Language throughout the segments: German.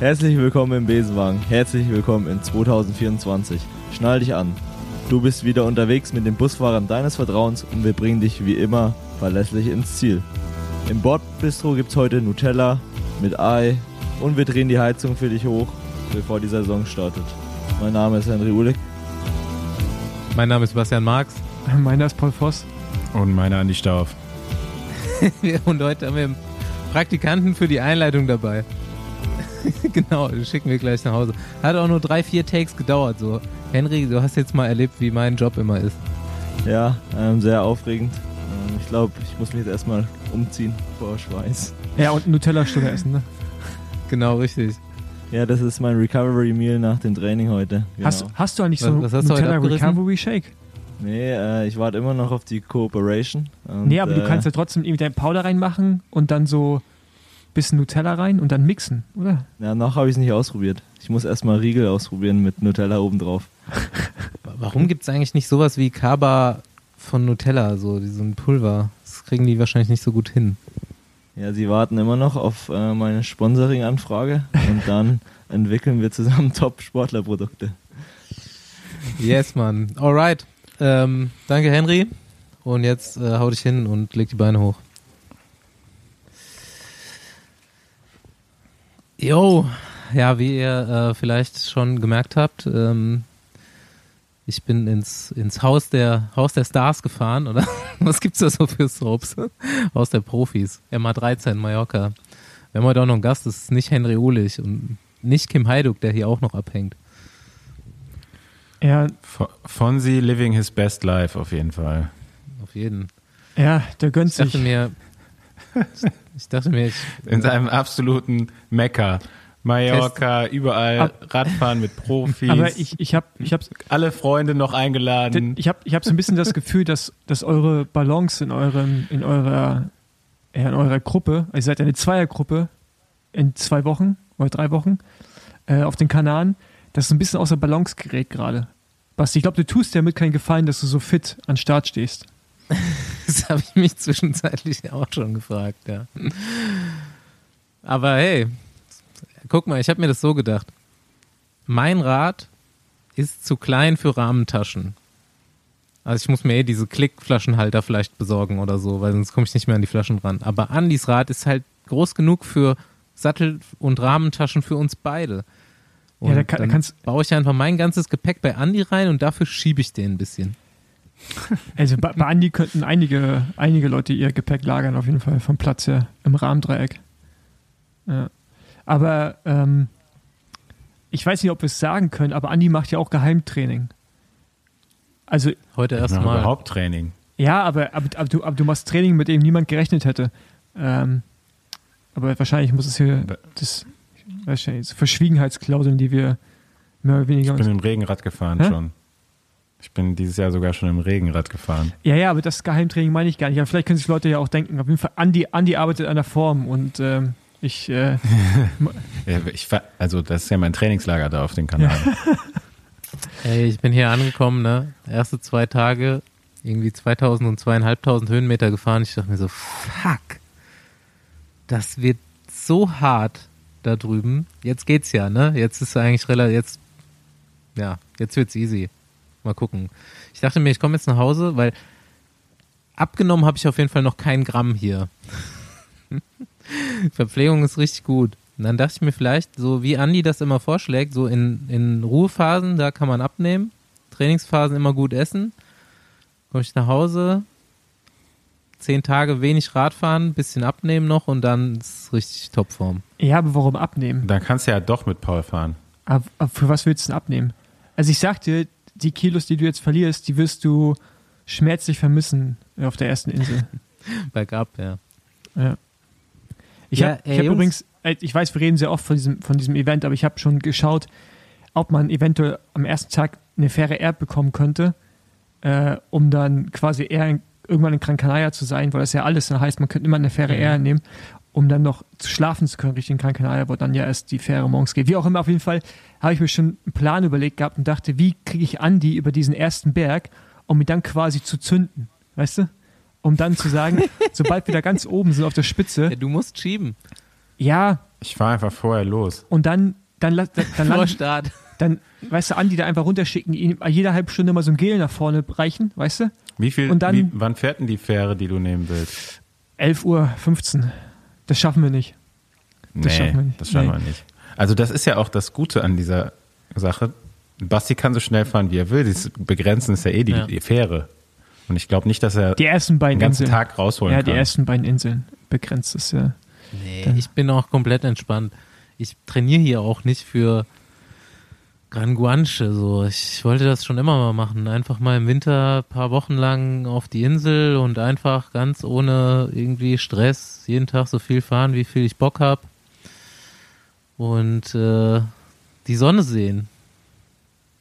Herzlich willkommen im Besenwagen. Herzlich willkommen in 2024. Schnall dich an. Du bist wieder unterwegs mit den Busfahrern deines Vertrauens und wir bringen dich wie immer verlässlich ins Ziel. Im Bordbistro gibt's heute Nutella mit Ei und wir drehen die Heizung für dich hoch, bevor die Saison startet. Mein Name ist Henry Uhlig. Mein Name ist Sebastian Marx. Meiner ist Paul Voss. Und meiner Andi Stauf. und heute haben wir einen Praktikanten für die Einleitung dabei. genau, schicken wir gleich nach Hause. Hat auch nur drei, vier Takes gedauert. So, Henry, du hast jetzt mal erlebt, wie mein Job immer ist. Ja, ähm, sehr aufregend. Ähm, ich glaube, ich muss mich jetzt erstmal umziehen vor Schweiß. Ja, und Nutella-Stunde essen, ne? Genau, richtig. Ja, das ist mein Recovery Meal nach dem Training heute. Genau. Hast, hast du eigentlich so Was- was du Nutella? Recovery Shake? Nee, äh, ich warte immer noch auf die Cooperation. Und, Nee, aber du äh, kannst ja trotzdem irgendwie dein Powder reinmachen und dann so bisschen Nutella rein und dann mixen, oder? Ja, noch habe ich es nicht ausprobiert. Ich muss erstmal Riegel ausprobieren mit Nutella obendrauf. Warum gibt es eigentlich nicht sowas wie Kaba von Nutella, so diesen Pulver? Das kriegen die wahrscheinlich nicht so gut hin. Ja, sie warten immer noch auf äh, meine Sponsoring-Anfrage und dann entwickeln wir zusammen Top-Sportlerprodukte. Yes, Mann. Alright. Ähm, danke, Henry. Und jetzt äh, hau dich hin und leg die Beine hoch. Jo, ja, wie ihr äh, vielleicht schon gemerkt habt, ähm, ich bin ins, ins Haus der Haus der Stars gefahren, oder? Was gibt's da so für Soaps? Haus der Profis. MA13 Mallorca. Wir haben heute auch noch einen Gast, das ist nicht Henry Uhlich und nicht Kim Heiduk, der hier auch noch abhängt. Ja, Fo- Fonzie living his best life auf jeden Fall. Auf jeden. ja, der gönnt Ich dachte sich. mir, ich dachte mir, ich, In seinem absoluten Mekka. Mallorca, überall Ab- Radfahren mit Profis. Aber ich, ich habe ich hab, alle Freunde noch eingeladen. ich hab, ich hab so ein bisschen das Gefühl, dass, dass eure Balance in, eurem, in, eurer, in eurer Gruppe, also ihr seid eine Zweiergruppe in zwei Wochen oder drei Wochen äh, auf den Kanaren, das ist ein bisschen außer Balance gerät gerade. Basti, ich glaube, du tust dir damit keinen Gefallen, dass du so fit an Start stehst. das habe ich mich zwischenzeitlich auch schon gefragt, ja. Aber hey, guck mal, ich habe mir das so gedacht. Mein Rad ist zu klein für Rahmentaschen. Also ich muss mir eh diese Klickflaschenhalter vielleicht besorgen oder so, weil sonst komme ich nicht mehr an die Flaschen dran. Aber Andys Rad ist halt groß genug für Sattel- und Rahmentaschen für uns beide. Und Ja, da kann- da kannst- baue ich einfach mein ganzes Gepäck bei Andy rein und dafür schiebe ich den ein bisschen. Also bei, bei Andi könnten einige, einige Leute ihr Gepäck lagern, auf jeden Fall vom Platz her im Rahmendreieck. Ja. Aber ähm, ich weiß nicht, ob wir es sagen können, aber Andi macht ja auch Geheimtraining. Also Heute Ja, erstmal. überhaupt Training. ja, aber, aber, aber, du, aber du machst Training, mit dem niemand gerechnet hätte. Ähm, aber wahrscheinlich muss es hier das, wahrscheinlich so Verschwiegenheitsklauseln, die wir mehr oder weniger Ich bin im Regenrad gefahren Hä? schon. Ich bin dieses Jahr sogar schon im Regenrad gefahren. Ja, ja, aber das Geheimtraining meine ich gar nicht. Aber vielleicht können sich Leute ja auch denken, auf jeden Fall, Andi, Andi arbeitet an der Form und ähm, ich, äh, Ja, Ich, also das ist ja mein Trainingslager da auf dem Kanal. Ey, ich bin hier angekommen, ne? Erste zwei Tage irgendwie 2000 und zweieinhalbtausend Höhenmeter gefahren. Ich dachte mir so, fuck, das wird so hart da drüben. Jetzt geht's ja, ne? Jetzt ist eigentlich relativ, jetzt, ja, jetzt wird's easy. Mal gucken. Ich dachte mir, ich komme jetzt nach Hause, weil abgenommen habe ich auf jeden Fall noch kein Gramm hier. Verpflegung ist richtig gut. Und dann dachte ich mir vielleicht, so wie Andi das immer vorschlägt, so in, in Ruhephasen, da kann man abnehmen. Trainingsphasen immer gut essen. Komme ich nach Hause, zehn Tage wenig Radfahren, bisschen abnehmen noch und dann ist richtig Topform. ja, aber warum abnehmen? Dann kannst du ja doch mit Paul fahren. Aber, aber für was willst du denn abnehmen? Also ich sag dir, die Kilos, die du jetzt verlierst, die wirst du schmerzlich vermissen auf der ersten Insel. Bergab, ja. Ja. Ich Ja, habe hab übrigens, äh, ich weiß, wir reden sehr oft von diesem, von diesem Event, aber ich habe schon geschaut, ob man eventuell am ersten Tag eine faire Air bekommen könnte, äh, um dann quasi eher in, irgendwann in Gran Canaria zu sein, weil das ja alles dann heißt, man könnte immer eine faire Mhm. Air nehmen, um dann noch zu schlafen zu können, richtig in Gran Canaria, wo dann ja erst die Fähre morgens geht. Wie auch immer, auf jeden Fall habe ich mir schon einen Plan überlegt gehabt und dachte, wie kriege ich Andi über diesen ersten Berg, um ihn dann quasi zu zünden, weißt du? Um dann zu sagen, sobald wir da ganz oben sind auf der Spitze, ja. Du musst schieben. Ja, Ich fahre einfach vorher los. und dann, dann, lass- dann, dann, Vorstart. dann weißt du, Andi da einfach runterschicken, ihm jede halbe Stunde mal so ein Gel nach vorne reichen, weißt du? Wie viel, Und dann- wie, wann fährt denn die Fähre, die du nehmen willst? 11 Uhr 15. Das schaffen wir nicht. Das nee, schaffen wir nicht. das schaffen Nee. wir nicht. Also das ist ja auch das Gute an dieser Sache. Basti kann so schnell fahren, wie er will. Das Begrenzen ist ja eh die, Ja. die Fähre. Und ich glaube nicht, dass er Die ersten beiden den ganzen Inseln. Tag rausholen ja, die kann. ersten beiden Inseln begrenzt ist ja. Nee, ich bin auch komplett entspannt. Ich trainiere hier auch nicht für Gran Guanche. So. Ich wollte das schon immer mal machen. Einfach mal im Winter ein paar Wochen lang auf die Insel und einfach ganz ohne irgendwie Stress jeden Tag so viel fahren, wie viel ich Bock habe. Und äh, die Sonne sehen.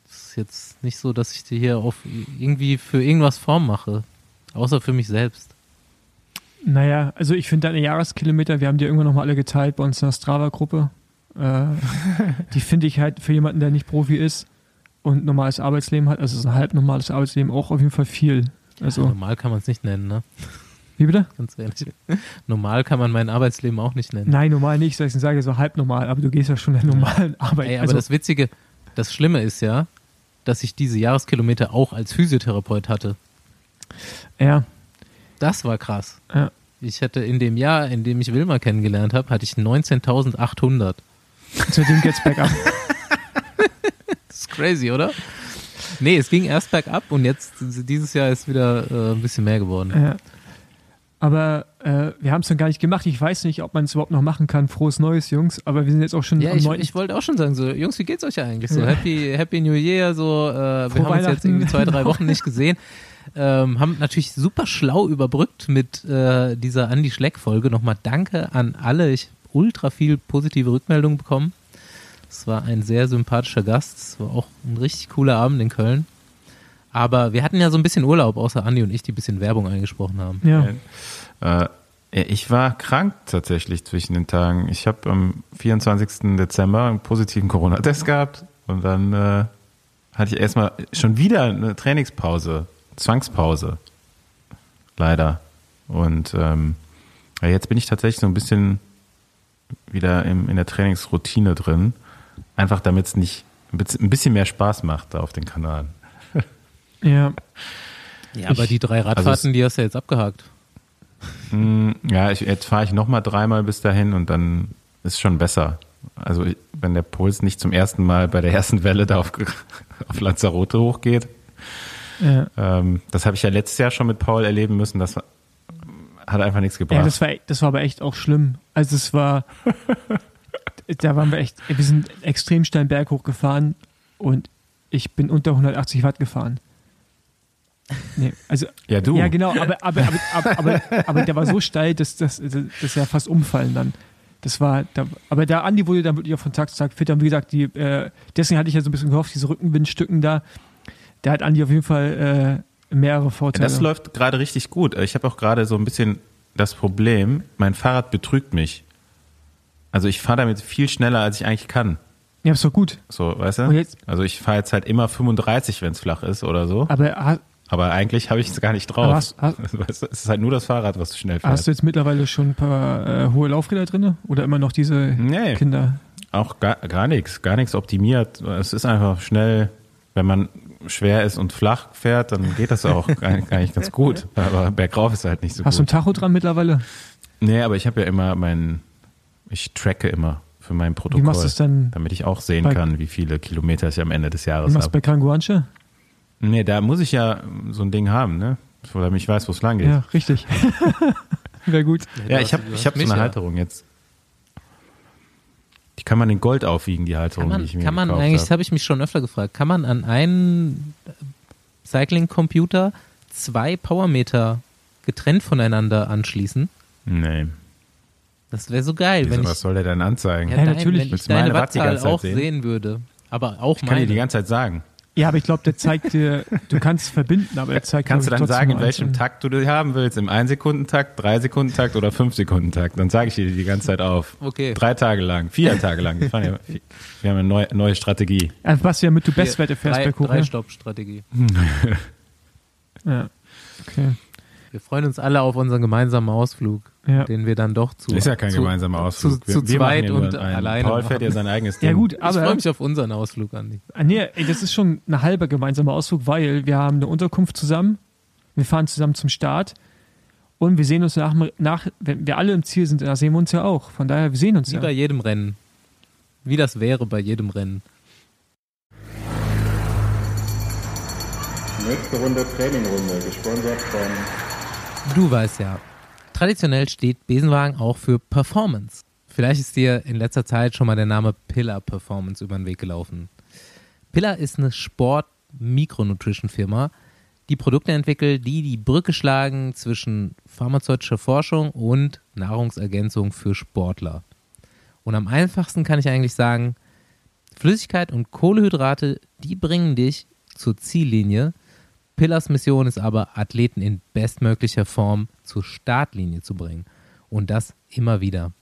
Es ist jetzt nicht so, dass ich die hier auf irgendwie für irgendwas Form mache. Außer für mich selbst. Naja, also ich finde deine Jahreskilometer, wir haben die irgendwann nochmal alle geteilt bei uns in der Strava-Gruppe. Äh, die finde ich halt für jemanden, der nicht Profi ist und normales Arbeitsleben hat, also so ein halb normales Arbeitsleben, auch auf jeden Fall viel. Also, Normal kann man es nicht nennen, ne? wie bitte? Ganz ehrlich. Normal kann man mein Arbeitsleben auch nicht nennen. Nein, normal nicht, ich sage so halb normal, aber du gehst ja schon der normalen Arbeit. Ey, aber also, das Witzige, das Schlimme ist ja, dass ich diese Jahreskilometer auch als Physiotherapeut hatte. ja, Das war krass. Ja. Ich hatte in dem Jahr, in dem ich Wilma kennengelernt habe, hatte ich 19.800. seitdem geht's bergab. Das ist crazy, oder? Nee, es ging erst bergab und jetzt, dieses Jahr ist wieder äh, ein bisschen mehr geworden. Ja. Aber äh, wir haben es dann gar nicht gemacht. Ich weiß nicht, ob man es überhaupt noch machen kann. Frohes Neues, Jungs. Aber wir sind jetzt auch schon Ja, am ich, 9. ich wollte auch schon sagen, so, Jungs, wie geht's euch eigentlich? So, Ja. Happy, Happy New Year, so, äh, wir haben uns jetzt irgendwie zwei, drei Wochen nicht gesehen. Ähm, haben natürlich super schlau überbrückt mit äh, dieser Andy Schleck-Folge. Nochmal danke an alle. Ich ultra viel positive Rückmeldungen bekommen. Es war ein sehr sympathischer Gast. Es war auch ein richtig cooler Abend in Köln. Aber wir hatten ja so ein bisschen Urlaub, außer Andi und ich, die ein bisschen Werbung eingesprochen haben. ja. Äh, ich war krank tatsächlich zwischen den Tagen. Ich habe am 24. Dezember einen positiven Corona-Test gehabt und dann äh, hatte ich erstmal schon wieder eine Trainingspause, Zwangspause. Leider. Und ähm, jetzt bin ich tatsächlich so ein bisschen wieder im, in der Trainingsroutine drin. Einfach damit es nicht ein bisschen- ein bisschen mehr Spaß macht da auf den Kanal. ja. Ja, aber Ich- die drei Radfahrten, Also es- die hast du ja jetzt abgehakt. Hm, Ja, ich, jetzt fahre ich nochmal dreimal bis dahin und dann ist schon besser. Also ich- wenn der Puls nicht zum ersten Mal bei der ersten Welle da auf, auf Lanzarote hochgeht, ja. ähm, das habe ich ja letztes Jahr schon mit Paul erleben müssen, das hat einfach nichts gebracht. Ja, das war, das war aber echt auch schlimm. Also es war, da waren wir echt, wir sind extrem steil Berg hochgefahren und ich bin unter 180 Watt gefahren. Nee, also, Ja, du. ja genau, aber, aber, aber, aber, aber, der war so steil, dass das, das ja fast umfallen dann. Das war, da, aber der Andi wurde dann wirklich auch von Tag zu Tag fitter. Und wie gesagt, die, äh, deswegen hatte ich ja so ein bisschen gehofft, diese Rückenwindstücken da, da hat Andi auf jeden Fall äh, mehrere Vorteile. das läuft gerade richtig gut. Ich habe auch gerade so ein bisschen das Problem, mein Fahrrad betrügt mich. Also ich fahre damit viel schneller, als ich eigentlich kann. ja, ist doch gut. So, weißt du? Also ich fahre jetzt halt immer 35, wenn es flach ist oder so. Aber Aber eigentlich habe ich es gar nicht drauf. Hast- hast- es ist halt nur das Fahrrad, was du schnell fährst. Hast du jetzt mittlerweile schon ein paar äh, hohe Laufräder drin? Oder immer noch diese Nee. Kinder? Auch gar, gar nichts, gar nichts optimiert. Es ist einfach schnell, wenn man schwer ist und flach fährt, dann geht das auch nicht ganz gut. Aber bergauf ist halt nicht so Hast du ein gut. Tacho dran mittlerweile? Nee, aber ich habe ja immer mein, ich tracke immer für mein Wie Protokoll, machst du es dann? damit ich auch sehen kann, wie viele Kilometer ich am Ende des Wie Jahres machst du habe. bei Kanguanche? Nee, da muss ich ja so ein Ding haben, ne? Damit ich weiß, wo es lang geht. Ja, richtig. Wäre gut. Ja, ich hast- habe ich hast hab so eine. Halterung jetzt. Die kann man in Gold aufwiegen, die Halterung, Kann man, die ich mir kann man eigentlich, das habe. ich mich schon öfter gefragt, kann man an einen Cycling-Computer zwei Powermeter getrennt voneinander anschließen? Nee. Das wäre so geil, Wieso, wenn was ich, soll der denn anzeigen? ja, Ja, dein, natürlich. wenn ich deine meine Watt Wattzahl auch sehen? sehen würde. Aber auch Ich kann dir meine. die ganze Zeit sagen. Ja, aber ich glaube, der zeigt dir, du kannst es verbinden, aber er zeigt Kannst du dann sagen, in welchem einzeln. Takt du das haben willst? Im 1-Sekunden-Takt, 3-Sekunden-Takt oder 5-Sekunden-Takt? Dann sage ich dir die ganze Zeit auf. Okay. Drei Tage lang, vier Tage lang. Wir, fahren ja, wir haben eine neue, neue Strategie. Ja, was ja mit du Bestwerte fährst drei, bei Kuchen. drei Stopp-Strategie. Ja. Okay. Wir freuen uns alle auf unseren gemeinsamen Ausflug, Ja. den wir dann doch zu. Ist ja kein zu, gemeinsamer Ausflug. Zu, zu machen zweit und einen. alleine. Paul fährt ja sein eigenes Ding. Ja gut, ich freue aber mich auf unseren Ausflug, Andi. Ah, nee, ey, das ist schon ein halber gemeinsamer Ausflug, weil wir haben eine Unterkunft zusammen, wir fahren zusammen zum Start und wir sehen uns nach, nach wenn wir alle im Ziel sind, da sehen wir uns ja auch. Von daher, wir sehen uns Wie ja. bei jedem Rennen. Wie das wäre bei jedem Rennen. Nächste Runde Trainingrunde, gesponsert von Du weißt ja, traditionell steht Besenwagen auch für Performance. Vielleicht ist dir in letzter Zeit schon mal der Name Pillar Performance über den Weg gelaufen. Pillar ist eine Sport-Mikronutrition-Firma, die Produkte entwickelt, die die Brücke schlagen zwischen pharmazeutischer Forschung und Nahrungsergänzung für Sportler. Und am einfachsten kann ich eigentlich sagen, Flüssigkeit und Kohlehydrate, die bringen dich zur Ziellinie. Pillars Mission ist aber, Athleten in bestmöglicher Form zur Startlinie zu bringen. Und das immer wieder.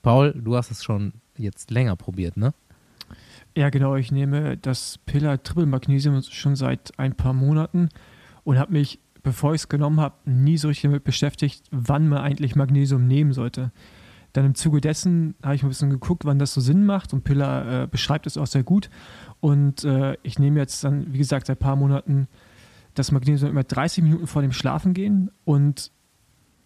Paul, du hast es schon jetzt länger probiert, ne? Ja, genau. Ich nehme das Pillar Triple Magnesium schon seit ein paar Monaten und habe mich, bevor ich es genommen habe, nie so richtig damit beschäftigt, wann man eigentlich Magnesium nehmen sollte. Dann im Zuge dessen habe ich ein bisschen geguckt, wann das so Sinn macht und Pillar äh, beschreibt es auch sehr gut. Und äh, ich nehme jetzt dann, wie gesagt, seit ein paar Monaten das Magnesium immer 30 Minuten vor dem Schlafengehen und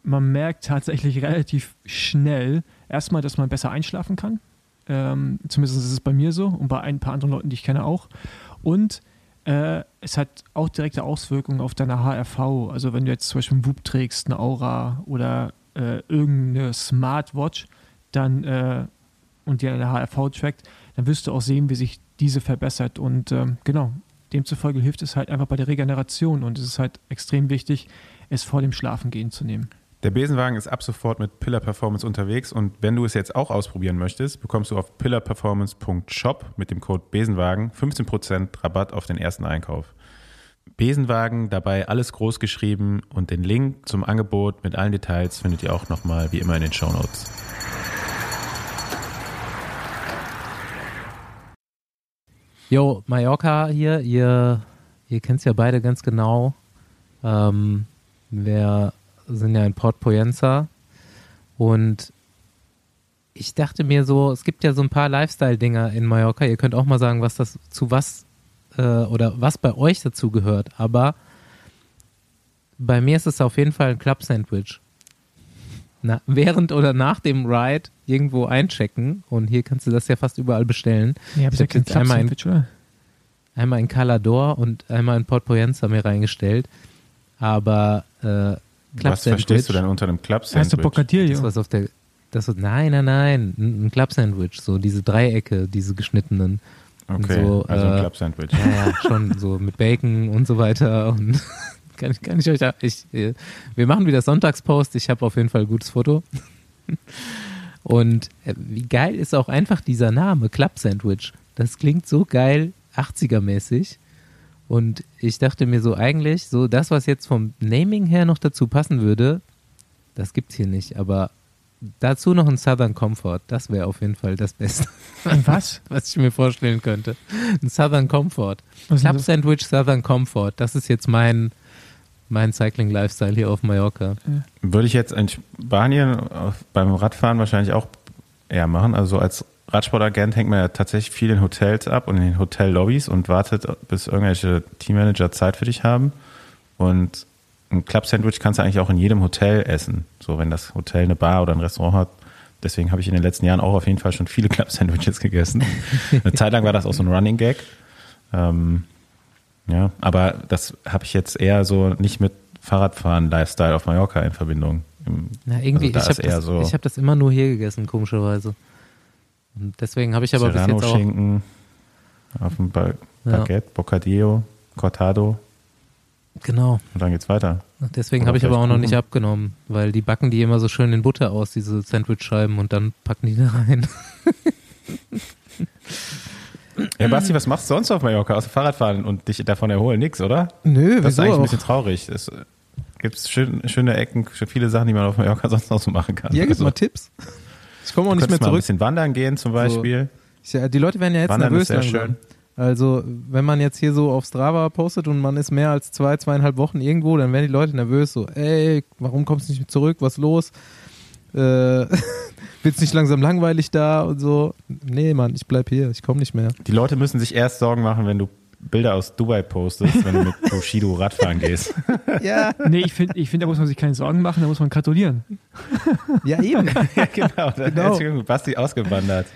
man merkt tatsächlich relativ schnell erstmal, dass man besser einschlafen kann. Ähm, zumindest ist es bei mir so und bei ein paar anderen Leuten, die ich kenne, auch. Und äh, es hat auch direkte Auswirkungen auf deine HRV. Also wenn du jetzt zum Beispiel einen Whoop trägst, eine Aura oder äh, irgendeine Smartwatch, dann äh, und dir deine HRV trackt, dann wirst du auch sehen, wie sich diese verbessert. Und ähm, genau, demzufolge hilft es halt einfach bei der Regeneration und es ist halt extrem wichtig, es vor dem Schlafengehen zu nehmen. Der Besenwagen ist ab sofort mit Pillar Performance unterwegs und wenn du es jetzt auch ausprobieren möchtest, bekommst du auf pillarperformance.shop mit dem Code Besenwagen 15% Rabatt auf den ersten Einkauf. Besenwagen, dabei alles groß geschrieben und den Link zum Angebot mit allen Details findet ihr auch nochmal wie immer in den Show Notes. Jo, Mallorca hier, ihr, ihr kennt es ja beide ganz genau. Ähm, wir sind ja in Port Poyenza und ich dachte mir so, es gibt ja so ein paar Lifestyle-Dinger in Mallorca. Ihr könnt auch mal sagen, was das zu was äh, oder was bei euch dazu gehört. Aber bei mir ist es auf jeden Fall ein Club-Sandwich. Na, während oder nach dem Ride irgendwo einchecken und hier kannst du das ja fast überall bestellen. Ja, Ich hab jetzt einmal in- Sandwich, oder? einmal in Calador und einmal in Port Poyenza mir reingestellt. Aber äh, Club Was verstehst Sandwich, du denn unter einem Club Heißt du Sandwich? Bocadillo? das was auf der das so, nein, nein, nein, ein ein Club Sandwich, so diese Dreiecke, diese geschnittenen. Okay, so, also ein äh, Club Sandwich. Ja, ja, schon so mit Bacon und so weiter und kann ich, kann ich euch da, ich, äh, wir machen wieder Sonntagspost, ich habe auf jeden Fall ein gutes Foto. Und äh, wie geil ist auch einfach dieser Name, Club Sandwich. Das klingt so geil, 80er-mäßig. Und ich dachte mir so eigentlich, so das, was jetzt vom Naming her noch dazu passen würde, das gibt's hier nicht, aber dazu noch ein Southern Comfort, das wäre auf jeden Fall das Beste, was? was ich mir vorstellen könnte. Ein Southern Comfort. Was Club? Sandwich Southern Comfort, das ist jetzt mein, mein Cycling-Lifestyle hier auf Mallorca. Würde ich jetzt in Spanien auf, beim Radfahren wahrscheinlich auch eher machen. Also als Radsportagent hängt man ja tatsächlich viel in Hotels ab und in den Hotellobbys und wartet, bis irgendwelche Teammanager Zeit für dich haben. Und ein Club-Sandwich kannst du eigentlich auch in jedem Hotel essen. So, wenn das Hotel eine Bar oder ein Restaurant hat. Deswegen habe ich in den letzten Jahren auch auf jeden Fall schon viele Club-Sandwiches gegessen. Eine Zeit lang war das auch so ein Running Gag. Ähm, ja, aber das habe ich jetzt eher so nicht mit Fahrradfahren, Lifestyle auf Mallorca in Verbindung. Na, irgendwie, also da ich habe das, so ich hab das immer nur hier gegessen, komischerweise. Und deswegen habe ich aber bis jetzt auch. Serrano-Schinken auf dem ba Ja. Baguette, Bocadillo, Cortado Genau. und dann geht's weiter. Deswegen habe ich aber auch noch nicht abgenommen, weil die backen die immer so schön in Butter aus, diese Sandwich-Scheiben, und dann packen die da rein. Ja, Basti, was machst du sonst auf Mallorca außer Fahrradfahren und dich davon erholen? Nix, oder? Nö, Das ist eigentlich ein bisschen traurig. Es gibt schön, schöne Ecken, viele Sachen, die man auf Mallorca sonst noch so machen kann. Ja, gib Also, mal Tipps. Ich komme auch nicht mehr könntest mal ein zurück. bisschen wandern gehen zum Beispiel. Ich, ja, die Leute werden ja jetzt Wandern nervös ist sehr langsam. schön. Also, wenn man jetzt hier so auf Strava postet und man ist mehr als zwei, zweieinhalb Wochen irgendwo, dann werden die Leute nervös, so, ey, warum kommst du nicht zurück, was ist los? Äh, wird's nicht langsam langweilig da und so? Nee, Mann, ich bleib hier, ich komme nicht mehr. Die Leute müssen sich erst Sorgen machen, wenn du Bilder aus Dubai postest, wenn du mit Bushido Radfahren gehst. Ja, Nee, ich finde, ich find, da muss man sich keine Sorgen machen, da muss man gratulieren. ja eben. ja, genau. Da Genau. ist Basti ausgewandert.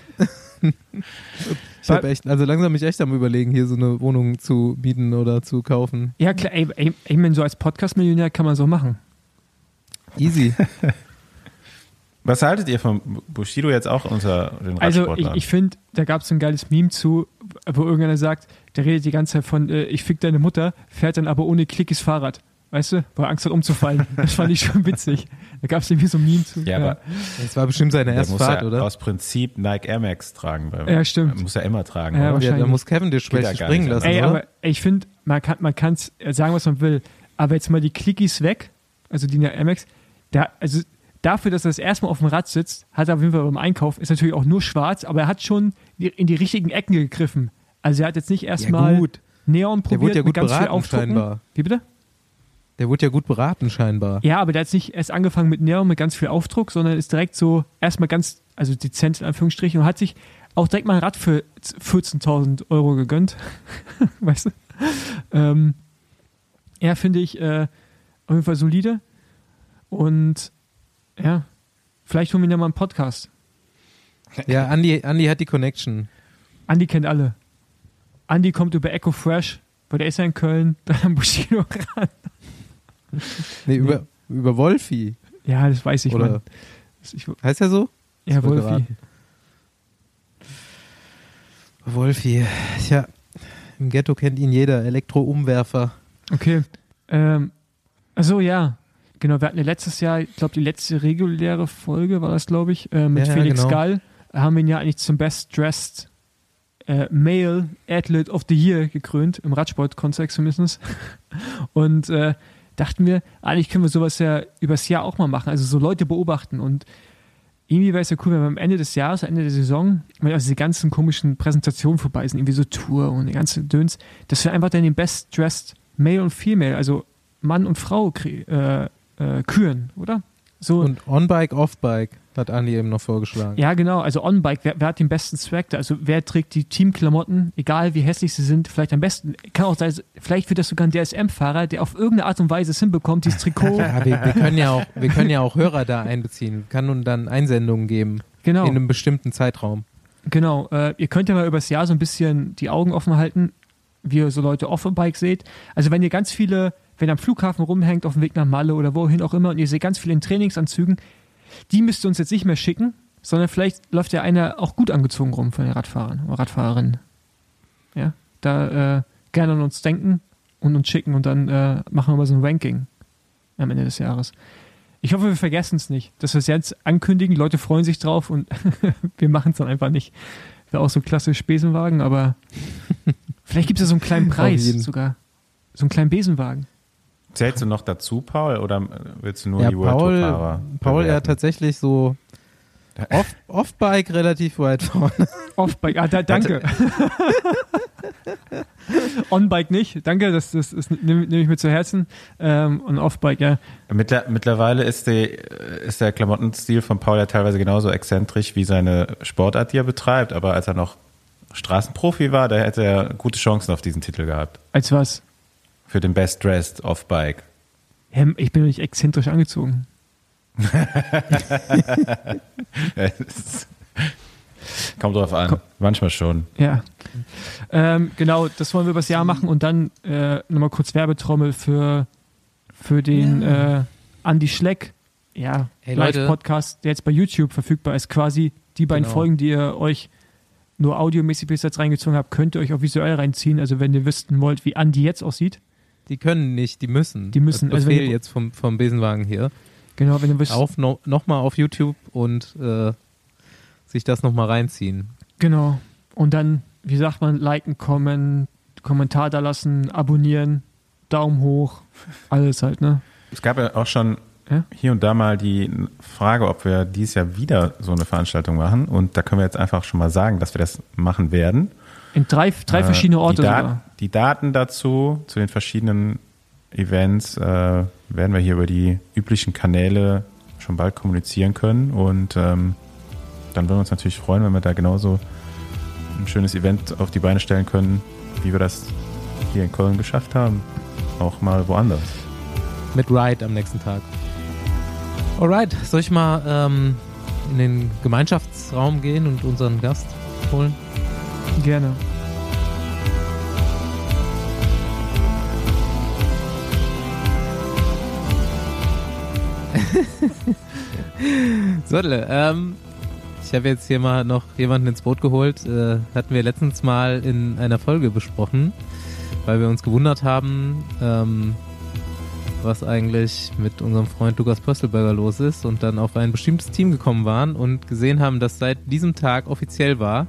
Ich habe echt, also langsam mich echt am überlegen, hier so eine Wohnung zu mieten oder zu kaufen. Ja, klar, ey, ey, ich meine, so als Podcast-Millionär kann man so machen. Easy. Was haltet ihr von Bushido jetzt auch unter den Also ich, ich finde, da gab es ein geiles Meme zu, wo irgendeiner sagt, der redet die ganze Zeit von, äh, ich fick deine Mutter, fährt dann aber ohne Klickes Fahrrad. Weißt du, weil er Angst hat umzufallen. Das fand ich schon witzig. Da gab es irgendwie so ein Meme zu. ja, aber Das war bestimmt seine erste muss Fahrt, ja oder? aus Prinzip Nike Air Max tragen. Weil Ja, stimmt. Muss er immer tragen, Ja, oder? Ja, wahrscheinlich. da muss Kevin dir ja springen nicht lassen, Ey, oder? aber ich finde, man kann man kann's sagen, was man will. Aber jetzt mal die Clickies weg, also die in der MX, da, also dafür, dass er das erste Mal auf dem Rad sitzt, hat er auf jeden Fall beim Einkauf, ist natürlich auch nur schwarz, aber er hat schon in die richtigen Ecken gegriffen. Also er hat jetzt nicht erstmal ja, gut. Neon Der probiert wurde ja mit gut ganz viel beraten, scheinbar. Wie bitte? Der wurde ja gut beraten, scheinbar. Ja, aber der hat jetzt nicht erst angefangen mit Neon mit ganz viel Aufdruck, sondern ist direkt so erstmal ganz, also dezent in Anführungsstrichen und hat sich auch direkt mal ein Rad für 14.000 Euro gegönnt. weißt du? Ähm, ja, finde ich äh, auf jeden Fall solide. Und ja, vielleicht holen wir ihn ja mal einen Podcast. Ja, Andi, Andi hat die Connection. Andi kennt alle. Andi kommt über Echo Fresh, weil der ist ja in Köln, dann am Bushido ran. Nee, über, über Wolfi. Ja, das weiß ich, Oder Mann. Ich, heißt er so? ja, Wolfi. Wolfi. Tja, im Ghetto kennt ihn jeder. Elektroumwerfer. Okay. Ähm, also ja, genau. Wir hatten ja letztes Jahr, ich glaube, die letzte reguläre Folge war das, glaube ich, äh, mit Ja, Felix genau. Gall. Haben wir ihn ja eigentlich zum Best Dressed äh, Male Athlete of the Year gekrönt, im Radsport-Kontext zumindest. Und äh, dachten wir, eigentlich können wir sowas ja übers Jahr auch mal machen. Also so Leute beobachten und irgendwie wäre es ja cool, wenn wir am Ende des Jahres, am Ende der Saison, wenn also die ganzen komischen Präsentationen vorbei sind, irgendwie so Tour und die ganze Döns, dass wir einfach dann den Best Dressed Male und Female, also Mann und Frau äh, äh, küren, oder? So, Und On-Bike, Off-Bike hat Andi eben noch vorgeschlagen. ja, genau. Also On-Bike, wer, wer hat den besten Swag da? Also wer trägt die Teamklamotten, egal wie hässlich sie sind, vielleicht am besten. Kann auch sein, vielleicht wird das sogar ein DSM-Fahrer, der auf irgendeine Art und Weise es hinbekommt, dieses Trikot. Ja, wir, wir, können ja auch, wir können ja auch Hörer da einbeziehen. Kann nun dann Einsendungen geben genau. in einem bestimmten Zeitraum. Genau, äh, ihr könnt ja mal übers Jahr so ein bisschen die Augen offen halten, wie ihr so Leute off dem Bike seht. Also wenn ihr ganz viele, wenn ihr am Flughafen rumhängt, auf dem Weg nach Malle oder wohin auch immer und ihr seht ganz viele in Trainingsanzügen, die müsst ihr uns jetzt nicht mehr schicken, sondern vielleicht läuft ja einer auch gut angezogen rum von den Radfahrern oder Radfahrerinnen. Ja, da äh, gerne an uns denken und uns schicken und dann äh, machen wir mal so ein Ranking am Ende des Jahres. Ich hoffe, wir vergessen es nicht, dass wir es jetzt ankündigen. Leute freuen sich drauf und wir machen es dann einfach nicht. Wäre auch so klassisch Besenwagen, aber vielleicht gibt es ja so einen kleinen Preis sogar. So einen kleinen Besenwagen. Zählst du noch dazu, Paul, oder willst du nur Ja, die World Tour Paul, Fahrer Paul ja tatsächlich so Off- Off-Bike relativ weit vorne. Off-Bike, ah, da, danke. On-Bike nicht, danke, das, das, das nehme nehm ich mir zu Herzen. Ähm, und Off-Bike, ja. Mittler, mittlerweile ist, die, ist der Klamottenstil von Paul ja teilweise genauso exzentrisch wie seine Sportart, die er betreibt. Aber als er noch Straßenprofi war, da hätte er gute Chancen auf diesen Titel gehabt. Als was? Für den Best Dressed Off-Bike. Ja, ich bin doch nicht exzentrisch angezogen. Kommt drauf an. Manchmal schon. Ja. Ähm, genau, das wollen wir übers Jahr machen und dann äh, nochmal kurz Werbetrommel für, für den äh, Andy Schleck, ja, Hey. Live-Podcast, der jetzt bei YouTube verfügbar ist. Quasi die beiden Genau. Folgen, die ihr euch nur audiomäßig bis jetzt reingezogen habt, könnt ihr euch auch visuell reinziehen. Also wenn ihr wissen wollt, wie Andy jetzt aussieht. Die können nicht, die müssen. Die müssen. Das Also Befehl jetzt vom, vom Besenwagen hier. Genau, wenn ihr wisst. Auf no, nochmal auf YouTube und äh, sich das nochmal reinziehen. Genau. Und dann, wie sagt man, liken, kommen, Kommentar da lassen, abonnieren, Daumen hoch, alles halt, ne? Es gab ja auch schon Ja? hier und da mal die Frage, ob wir dieses Jahr wieder so eine Veranstaltung machen. Und da können wir jetzt einfach schon mal sagen, dass wir das machen werden. In drei, drei Äh, verschiedene Orte die, Dat- sogar. Die Daten dazu, zu den verschiedenen Events, äh, werden wir hier über die üblichen Kanäle schon bald kommunizieren können. Und ähm, dann würden wir uns natürlich freuen, wenn wir da genauso ein schönes Event auf die Beine stellen können, wie wir das hier in Köln geschafft haben. Auch mal woanders. Mit Ride am nächsten Tag. Alright, soll ich mal ähm, in den Gemeinschaftsraum gehen und unseren Gast holen? Gerne. Sodle, ähm, ich habe jetzt hier mal noch jemanden ins Boot geholt. Äh, hatten wir letztens mal in einer Folge besprochen, weil wir uns gewundert haben, ähm, was eigentlich mit unserem Freund Lukas Pöstelberger los ist und dann auf ein bestimmtes Team gekommen waren und gesehen haben, dass seit diesem Tag offiziell war,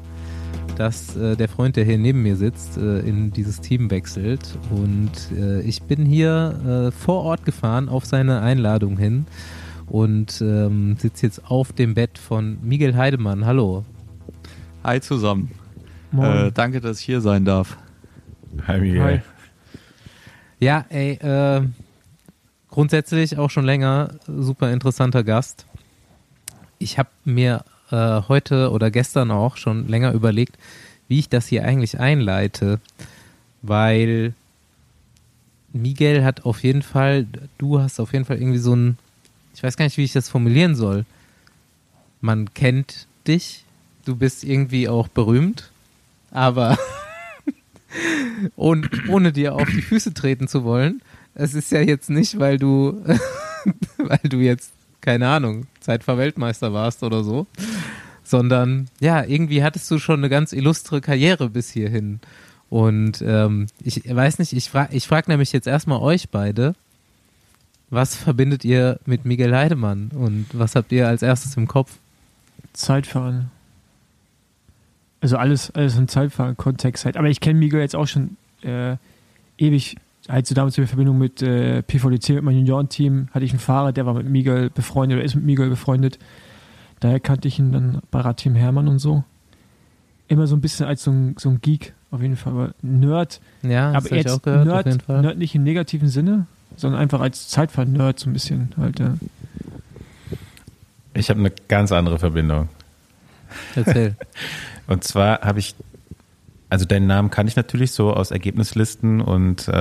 dass äh, der Freund, der hier neben mir sitzt, äh, in dieses Team wechselt. Und äh, ich bin hier äh, vor Ort gefahren auf seine Einladung hin und ähm, sitze jetzt auf dem Bett von Miguel Heidemann. Hallo. Hi zusammen. Moin. Äh, danke, dass ich hier sein darf. Hi, Miguel. Hi. Ja, ey, äh, grundsätzlich auch schon länger super interessanter Gast. Ich habe mir äh, heute oder gestern auch schon länger überlegt, wie ich das hier eigentlich einleite, weil Miguel hat auf jeden Fall, du hast auf jeden Fall irgendwie so ein, ich weiß gar nicht, wie ich das formulieren soll. Man kennt dich, du bist irgendwie auch berühmt, aber und ohne dir auf die Füße treten zu wollen, es ist ja jetzt nicht, weil du, weil du jetzt, keine Ahnung, Zeitfahr-Weltmeister warst oder so, sondern ja, irgendwie hattest du schon eine ganz illustre Karriere bis hierhin. Und ähm, ich weiß nicht, ich frage ich frag nämlich jetzt erstmal euch beide, was verbindet ihr mit Miguel Heidemann und was habt ihr als erstes im Kopf? Zeitfahren. Also alles, alles im Zeitfahren-Kontext halt. Aber ich kenne Miguel jetzt auch schon äh, ewig. Halt so damals in Verbindung mit äh, PVDC, mit meinem Juniorenteam, hatte ich einen Fahrer, der war mit Miguel befreundet oder ist mit Miguel befreundet. Daher kannte ich ihn dann bei Radteam Hermann und so. Immer so ein bisschen als so ein, so ein Geek, auf jeden Fall. Aber Nerd, Ja, das aber hab ich auch jetzt gehört, auf Nerd, jeden Fall. Nerd nicht im negativen Sinne, sondern einfach als Zeitfahren-Nerd so ein bisschen halt, ja. Ich habe eine ganz andere Verbindung. Erzähl. Und zwar habe ich, also deinen Namen kann ich natürlich so aus Ergebnislisten und äh,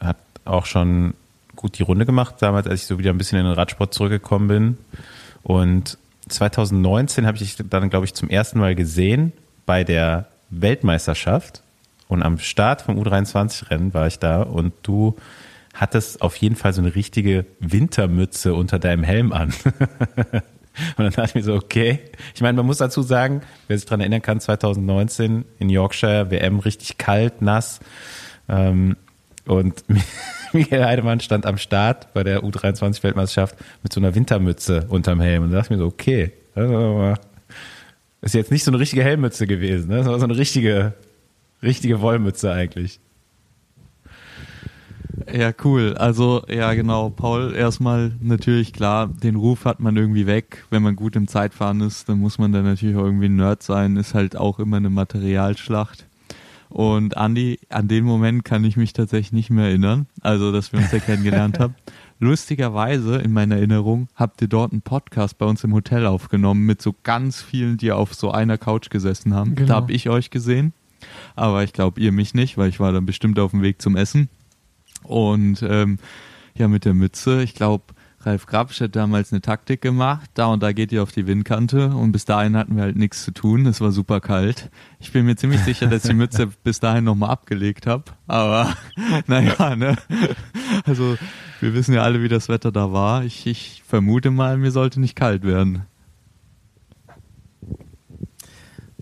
hat auch schon gut die Runde gemacht, damals, als ich so wieder ein bisschen in den Radsport zurückgekommen bin. Und 2019 habe ich dich dann, glaube ich, zum ersten Mal gesehen bei der Weltmeisterschaft. Und am Start vom U23-Rennen war ich da und du hattest auf jeden Fall so eine richtige Wintermütze unter deinem Helm an. Und dann dachte ich mir so, okay. Ich meine, man muss dazu sagen, wer sich daran erinnern kann, 2019 in Yorkshire, WM richtig kalt, nass. Ähm, und Miguel Heidemann stand am Start bei der U23-Weltmeisterschaft mit so einer Wintermütze unterm Helm. Und da dachte ich mir so, okay. Ist jetzt nicht so eine richtige Helmmütze gewesen, ne? War so eine richtige, richtige Wollmütze eigentlich. Ja, cool. Also, ja, genau. Paul, erstmal natürlich klar, den Ruf hat man irgendwie weg. Wenn man gut im Zeitfahren ist, dann muss man dann natürlich auch irgendwie ein Nerd sein. Ist halt auch immer eine Materialschlacht. Und Andi, an den Moment kann ich mich tatsächlich nicht mehr erinnern. Also, dass wir uns ja kennengelernt haben. Lustigerweise, in meiner Erinnerung, habt ihr dort einen Podcast bei uns im Hotel aufgenommen mit so ganz vielen, die auf so einer Couch gesessen haben. Genau. Da habe ich euch gesehen. Aber ich glaube, ihr mich nicht, weil ich war dann bestimmt auf dem Weg zum Essen. Und ähm, ja, mit der Mütze, ich glaube, Ralf Grabsch hat damals eine Taktik gemacht. Da und da geht ihr auf die Windkante und bis dahin hatten wir halt nichts zu tun. Es war super kalt. Ich bin mir ziemlich sicher, dass ich die Mütze bis dahin nochmal abgelegt habe. Aber naja, ne? Also wir wissen ja alle, wie das Wetter da war. Ich, ich vermute mal, mir sollte nicht kalt werden.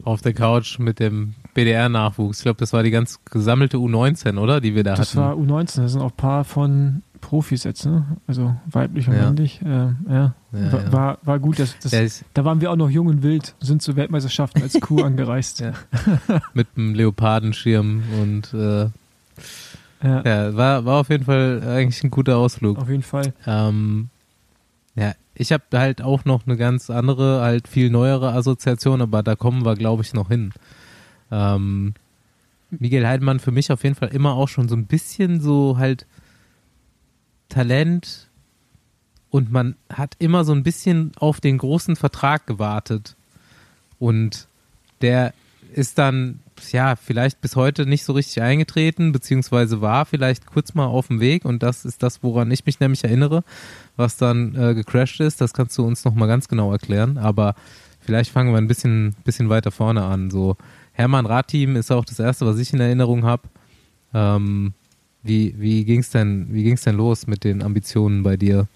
auf der Couch mit dem BDR-Nachwuchs. Ich glaube, das war die ganz gesammelte U19, oder? Die wir da Das hatten. war U19, das sind auch ein paar von Profis jetzt, ne? Also weiblich und Ja. männlich. Äh, ja. Ja, war. War, gut. Das, das, ist da waren wir auch noch jung und wild, sind zu Weltmeisterschaften als Kuh angereist. Mit einem Leopardenschirm und äh, Ja, ja, war, war auf jeden Fall eigentlich ein guter Ausflug. auf jeden Fall. Ähm, ja, ich habe halt auch noch eine ganz andere, halt viel neuere Assoziation, aber da kommen wir, glaube ich, noch hin. Ähm, Miguel Heidemann für mich auf jeden Fall immer auch schon so ein bisschen so halt Talent und man hat immer so ein bisschen auf den großen Vertrag gewartet. Und der ist dann, ja, vielleicht bis heute nicht so richtig eingetreten, beziehungsweise war vielleicht kurz mal auf dem Weg und das ist das, woran ich mich nämlich erinnere, was dann äh, gecrashed ist. Das kannst du uns nochmal ganz genau erklären, aber vielleicht fangen wir ein bisschen, bisschen weiter vorne an. So, Hermann Radteam ist auch das erste, was ich in Erinnerung habe. Ähm, wie wie ging es denn, wie ging's denn los mit den Ambitionen bei dir?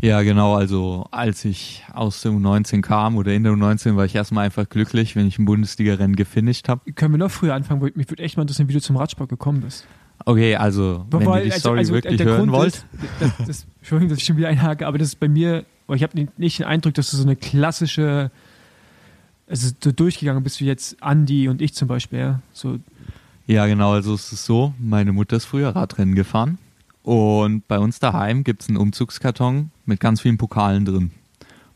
Ja, genau. Also als ich aus der U19 kam oder in der U19 war ich erstmal einfach glücklich, wenn ich ein Bundesliga-Rennen gefinisht habe. Können wir noch früher anfangen? weil Mich würde echt mal interessieren, wie du zum Radsport gekommen bist. Okay, also wenn ihr die also- Story also wirklich der hören Grund wollt. Ist, das, das, Entschuldigung, dass ich schon wieder einhake, aber das ist bei mir, ich habe nicht- nicht den Eindruck, dass du so eine klassische, also so durchgegangen bist wie jetzt Andi und ich zum Beispiel. Ja. So, Ja, genau, also es ist so, meine Mutter ist früher Radrennen gefahren und bei uns daheim gibt es einen Umzugskarton mit ganz vielen Pokalen drin.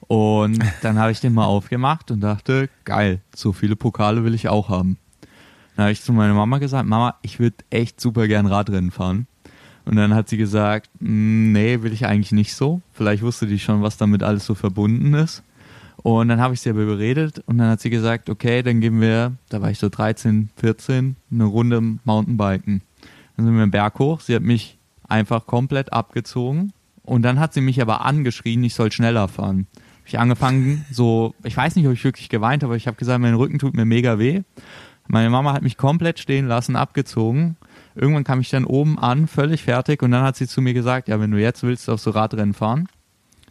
Und dann habe ich den mal aufgemacht und dachte, geil, so viele Pokale will ich auch haben. Dann habe ich zu meiner Mama gesagt, Mama, ich würde echt super gern Radrennen fahren. Und dann hat sie gesagt, "Mm, nee, will ich eigentlich nicht so. Vielleicht wusste die schon, was damit alles so verbunden ist. Und dann habe ich sie aber überredet und dann hat sie gesagt, okay, dann gehen wir, da war ich so 13, 14, eine Runde Mountainbiken. Dann sind wir einen Berg hoch. Sie hat mich einfach komplett abgezogen und dann hat sie mich aber angeschrien, ich soll schneller fahren. Hab ich angefangen, so, ich weiß nicht, ob ich wirklich geweint habe, aber ich habe gesagt, mein Rücken tut mir mega weh. Meine Mama hat mich komplett stehen lassen, abgezogen. Irgendwann kam ich dann oben an, völlig fertig und dann hat sie zu mir gesagt, ja, wenn du jetzt willst, darfst du Radrennen fahren.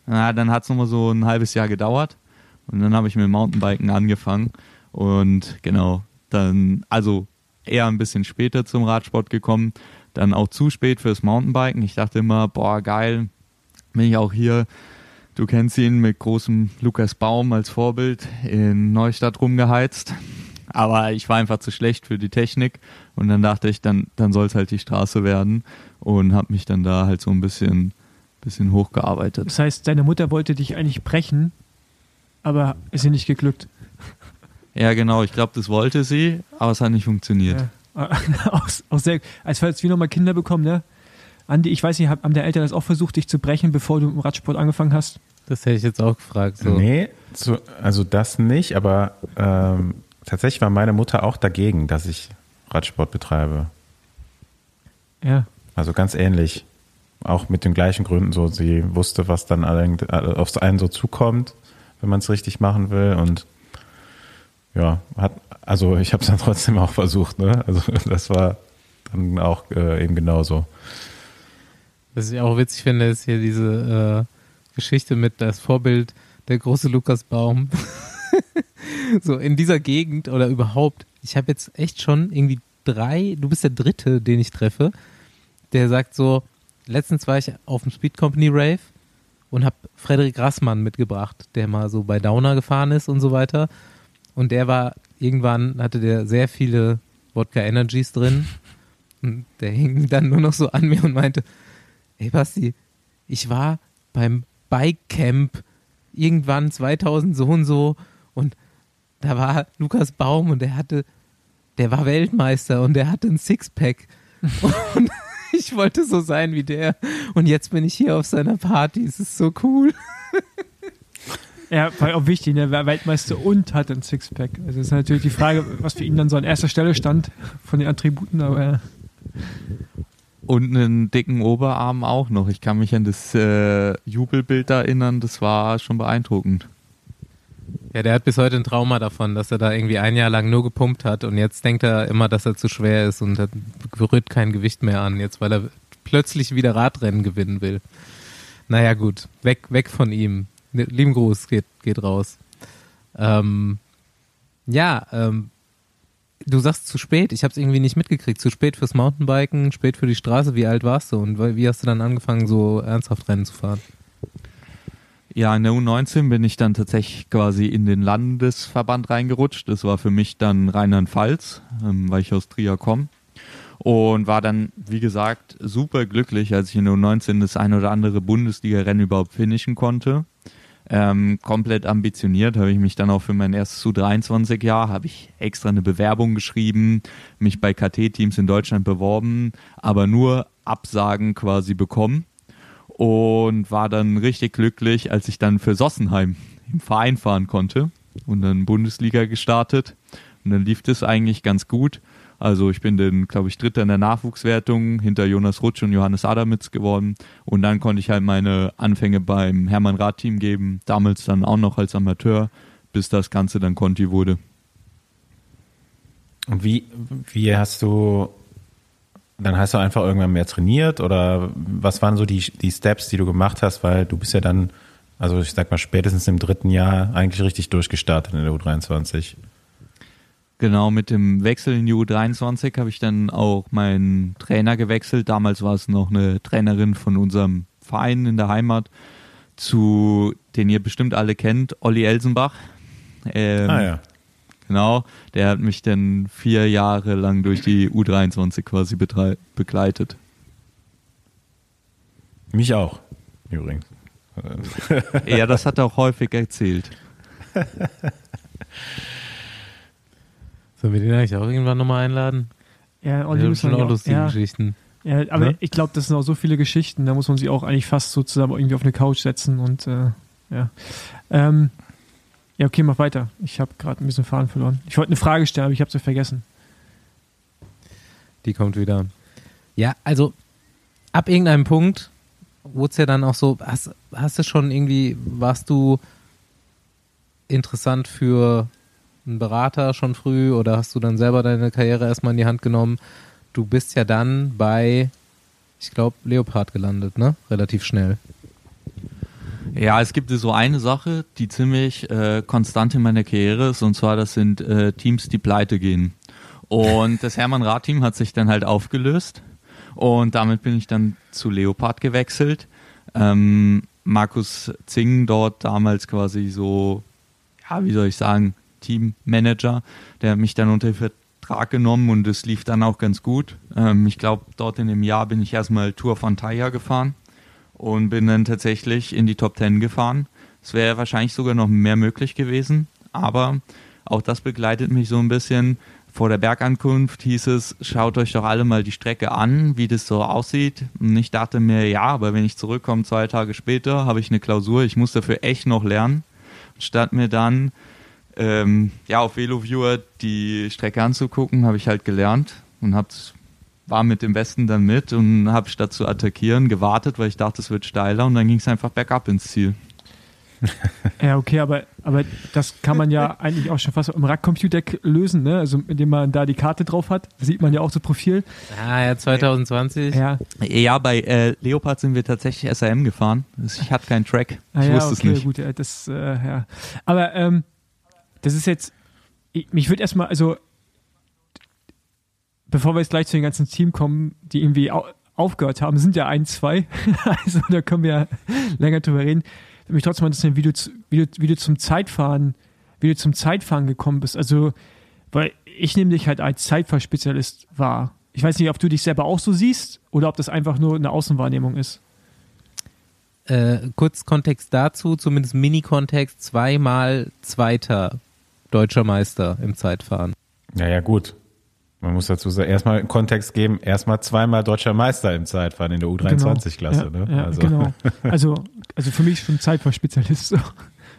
Na, dann hat es nochmal so ein halbes Jahr gedauert. Und dann habe ich mit Mountainbiken angefangen. Und genau, dann, also eher ein bisschen später zum Radsport gekommen. Dann auch zu spät fürs Mountainbiken. Ich dachte immer, boah, geil, bin ich auch hier. Du kennst ihn mit großem Lukas Baum als Vorbild in Neustadt rumgeheizt. Aber ich war einfach zu schlecht für die Technik. Und dann dachte ich, dann, dann soll es halt die Straße werden. Und habe mich dann da halt so ein bisschen, bisschen hochgearbeitet. das heißt, deine Mutter wollte dich eigentlich brechen, aber ist ihr nicht geglückt. Ja, genau. Ich glaube, das wollte sie, aber es hat nicht funktioniert. Ja. auch, auch sehr, als falls wir nochmal Kinder bekommen, ne? Andi, ich weiß nicht, haben deine Eltern das auch versucht, dich zu brechen, bevor du im Radsport angefangen hast? Das hätte ich jetzt auch gefragt. So. Nee, so, also das nicht, aber ähm, tatsächlich war meine Mutter auch dagegen, dass ich Radsport betreibe. Ja. Also ganz ähnlich. Auch mit den gleichen Gründen so. Sie wusste, was dann äh, aufs einen so zukommt, wenn man es richtig machen will. Und ja, hat, also ich habe es dann trotzdem auch versucht, ne? Also das war dann auch äh, eben genauso. Was ich auch witzig finde, ist hier diese äh, Geschichte mit das Vorbild, der große Lukas Baum. so in dieser Gegend oder überhaupt. Ich habe jetzt echt schon irgendwie drei, du bist der dritte, den ich treffe, der sagt so, letztens war ich auf dem Speed Company Rave und habe Frederik Rassmann mitgebracht, der mal so bei Downer gefahren ist und so weiter. Und der war, irgendwann hatte der sehr viele Wodka Energies drin. Und der hing dann nur noch so an mir und meinte, Ey Basti, ich war beim Bike Camp irgendwann 2000 so und so und da war Lukas Baum und der hatte, der war Weltmeister und der hatte ein Sixpack und ich wollte so sein wie der und jetzt bin ich hier auf seiner Party, es ist so cool. Ja, war auch wichtig, ne? Wer Weltmeister und hat ein Sixpack. Also ist natürlich die Frage, was für ihn dann so an erster Stelle stand von den Attributen, aber ja. Und einen dicken Oberarm auch noch. Ich kann mich an das äh, Jubelbild erinnern, das war schon beeindruckend. Ja, der hat bis heute ein Trauma davon, dass er da irgendwie ein Jahr lang nur gepumpt hat und jetzt denkt er immer, dass er zu schwer ist und hat, rührt kein Gewicht mehr an, jetzt weil er plötzlich wieder Radrennen gewinnen will. Naja, gut, weg, weg von ihm. Lieben Gruß, geht, geht raus. Ähm, ja, ähm, du sagst zu spät, ich habe es irgendwie nicht mitgekriegt. Zu spät fürs Mountainbiken, spät für die Straße. Wie alt warst du und wie hast du dann angefangen, so ernsthaft Rennen zu fahren? Ja, in der U19 bin ich dann tatsächlich quasi in den Landesverband reingerutscht. Das war für mich dann Rheinland-Pfalz, ähm, weil ich aus Trier komme. Und war dann, wie gesagt, super glücklich, als ich in der U19 das ein oder andere Bundesliga-Rennen überhaupt finishen konnte. ähm, komplett ambitioniert, habe ich mich dann auch für mein erstes U23-Jahr, habe ich extra eine Bewerbung geschrieben, mich bei KT-Teams in Deutschland beworben, aber nur Absagen quasi bekommen und war dann richtig glücklich, als ich dann für Sossenheim im Verein fahren konnte und dann Bundesliga gestartet und dann lief das eigentlich ganz gut. Also ich bin dann, glaube ich, Dritter in der Nachwuchswertung hinter Jonas Rutsch und Johannes Adamitz geworden. Und dann konnte ich halt meine Anfänge beim Hermann Rad-Team geben, damals dann auch noch als Amateur, bis das Ganze dann Conti wurde. Und wie, wie hast du, dann hast du einfach irgendwann mehr trainiert oder was waren so die, die Steps, die du gemacht hast, weil du bist ja dann, also ich sag mal spätestens im dritten Jahr eigentlich richtig durchgestartet in der U23. Genau, mit dem Wechsel in die U23 habe ich dann auch meinen Trainer gewechselt. Damals war es noch eine Trainerin von unserem Verein in der Heimat, zu den ihr bestimmt alle kennt, Olli Elsenbach. Ähm, ah ja. Genau, der hat mich dann vier Jahre lang durch die U23 quasi begleitet. Mich auch, übrigens. ja, das hat er auch häufig erzählt. Sollen wir den eigentlich auch irgendwann nochmal einladen? Ja, Olli Ja, müssen schon auch lustige ja, Geschichten. Ja, aber Ne? ich glaube, das sind auch so viele Geschichten, da muss man sie auch eigentlich fast so zusammen irgendwie auf eine Couch setzen und äh, ja. Ähm, ja, okay, mach weiter. Ich habe gerade ein bisschen Faden verloren. Ich wollte eine Frage stellen, aber ich habe sie vergessen. Die kommt wieder. Ja, also ab irgendeinem Punkt wurde es ja dann auch so, hast, hast du schon irgendwie, warst du interessant für einen Berater schon früh oder hast du dann selber deine Karriere erstmal in die Hand genommen? Du bist ja dann bei, ich glaube, Leopard gelandet, ne? Relativ schnell. Ja, es gibt so eine Sache, die ziemlich äh, konstant in meiner Karriere ist, und zwar das sind äh, Teams, die pleite gehen. Und das Hermann Rad-Team hat sich dann halt aufgelöst und damit bin ich dann zu Leopard gewechselt. Ähm, Markus Zing dort damals quasi so, ja, wie soll ich sagen, Teammanager, der hat mich dann unter Vertrag genommen und es lief dann auch ganz gut. Ähm, ich glaube, dort in dem Jahr bin ich erstmal Tour von Taya gefahren und bin dann tatsächlich in die Top 10 gefahren. Es wäre wahrscheinlich sogar noch mehr möglich gewesen, aber auch das begleitet mich so ein bisschen. Vor der Bergankunft hieß es, schaut euch doch alle mal die Strecke an, wie das so aussieht. Und ich dachte mir, ja, aber wenn ich zurückkomme zwei Tage später, habe ich eine Klausur, ich muss dafür echt noch lernen. Statt mir dann ähm, ja auf VeloViewer die Strecke anzugucken, habe ich halt gelernt und hab, war mit dem Besten dann mit und habe statt zu attackieren gewartet, weil ich dachte, es wird steiler und dann ging es einfach bergab ins Ziel. Ja, okay, aber, aber das kann man ja eigentlich auch schon fast im Radcomputer lösen, ne? Also indem man da die Karte drauf hat, sieht man ja auch so Profil. Ah, ja, 2020. Ja, Ja, bei äh, Leopard sind wir tatsächlich SRM gefahren. Ich hatte keinen Track. ah, Ich ja wusste okay, es nicht. gut, ja, das, äh, ja. Aber ähm, das ist jetzt, ich, mich würde erstmal, also bevor wir jetzt gleich zu den ganzen Team kommen, die irgendwie au aufgehört haben, sind ja ein, zwei, also da können wir ja länger drüber reden. Würde mich trotzdem mal interessieren, wie du, wie, du, wie du zum Zeitfahren, wie du zum Zeitfahren gekommen bist. Also, weil ich nehme dich halt als Zeitfahrspezialist wahr. Ich weiß nicht, ob du dich selber auch so siehst oder ob das einfach nur eine Außenwahrnehmung ist. Äh, kurz Kontext dazu, zumindest Mini-Kontext, zweimal zweiter deutscher Meister im Zeitfahren. Ja, ja, gut. Man muss dazu sagen, erstmal einen Kontext geben, erstmal zweimal deutscher Meister im Zeitfahren in der U23-Klasse. Genau. Ne? Ja, also, genau. Also, also für mich schon Zeitfahrspezialist. So.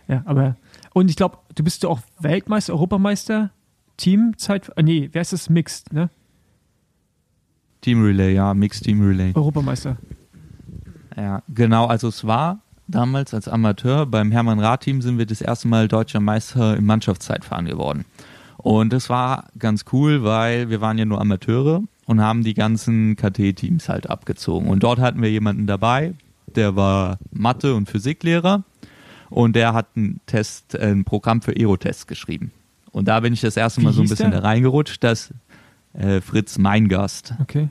Ja, aber und ich glaube, du bist ja auch Weltmeister, Europameister, Team Zeit. Ah, nee, wer ist das? Mixed, ne? Team Relay, ja, Mixed Team Relay. Europameister. Ja, genau. Also es war damals als Amateur beim Hermann Rad-Team sind wir das erste Mal deutscher Meister im Mannschaftszeitfahren geworden. Und das war ganz cool, weil wir waren ja nur Amateure und haben die ganzen KT-Teams halt abgezogen. Und dort hatten wir jemanden dabei, der war Mathe- und Physiklehrer und der hat ein Test, ein Programm für Aerotests geschrieben. Und da bin ich das erste Wie Mal so ein bisschen der? da reingerutscht, dass äh, Fritz Meingast. Okay.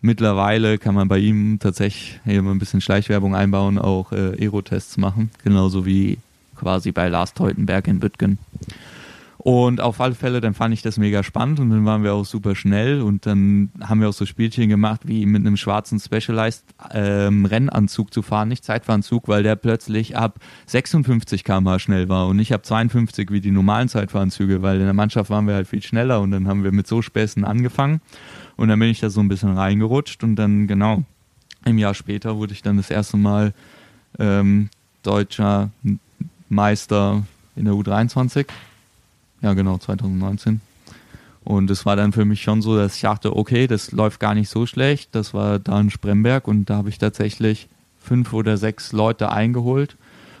Mittlerweile kann man bei ihm tatsächlich hier mal ein bisschen Schleichwerbung einbauen, auch äh, Aerotests machen, genauso wie quasi bei Lars Teutenberg in Büttgen. Und auf alle Fälle, dann fand ich das mega spannend und dann waren wir auch super schnell und dann haben wir auch so Spielchen gemacht, wie mit einem schwarzen Specialized ähm, Rennanzug zu fahren, nicht Zeitfahranzug, weil der plötzlich ab 56 km/h schnell war und nicht ab 52 wie die normalen Zeitfahranzüge, weil in der Mannschaft waren wir halt viel schneller und dann haben wir mit so Späßen angefangen und dann bin ich da so ein bisschen reingerutscht und dann genau im Jahr später wurde ich dann das erste Mal ähm, deutscher Meister in der U23 ja, genau, 2019. Und es war dann für mich schon so, dass ich dachte, okay, das läuft gar nicht so schlecht. Das war da in Spremberg und da habe ich tatsächlich fünf oder sechs Leute eingeholt.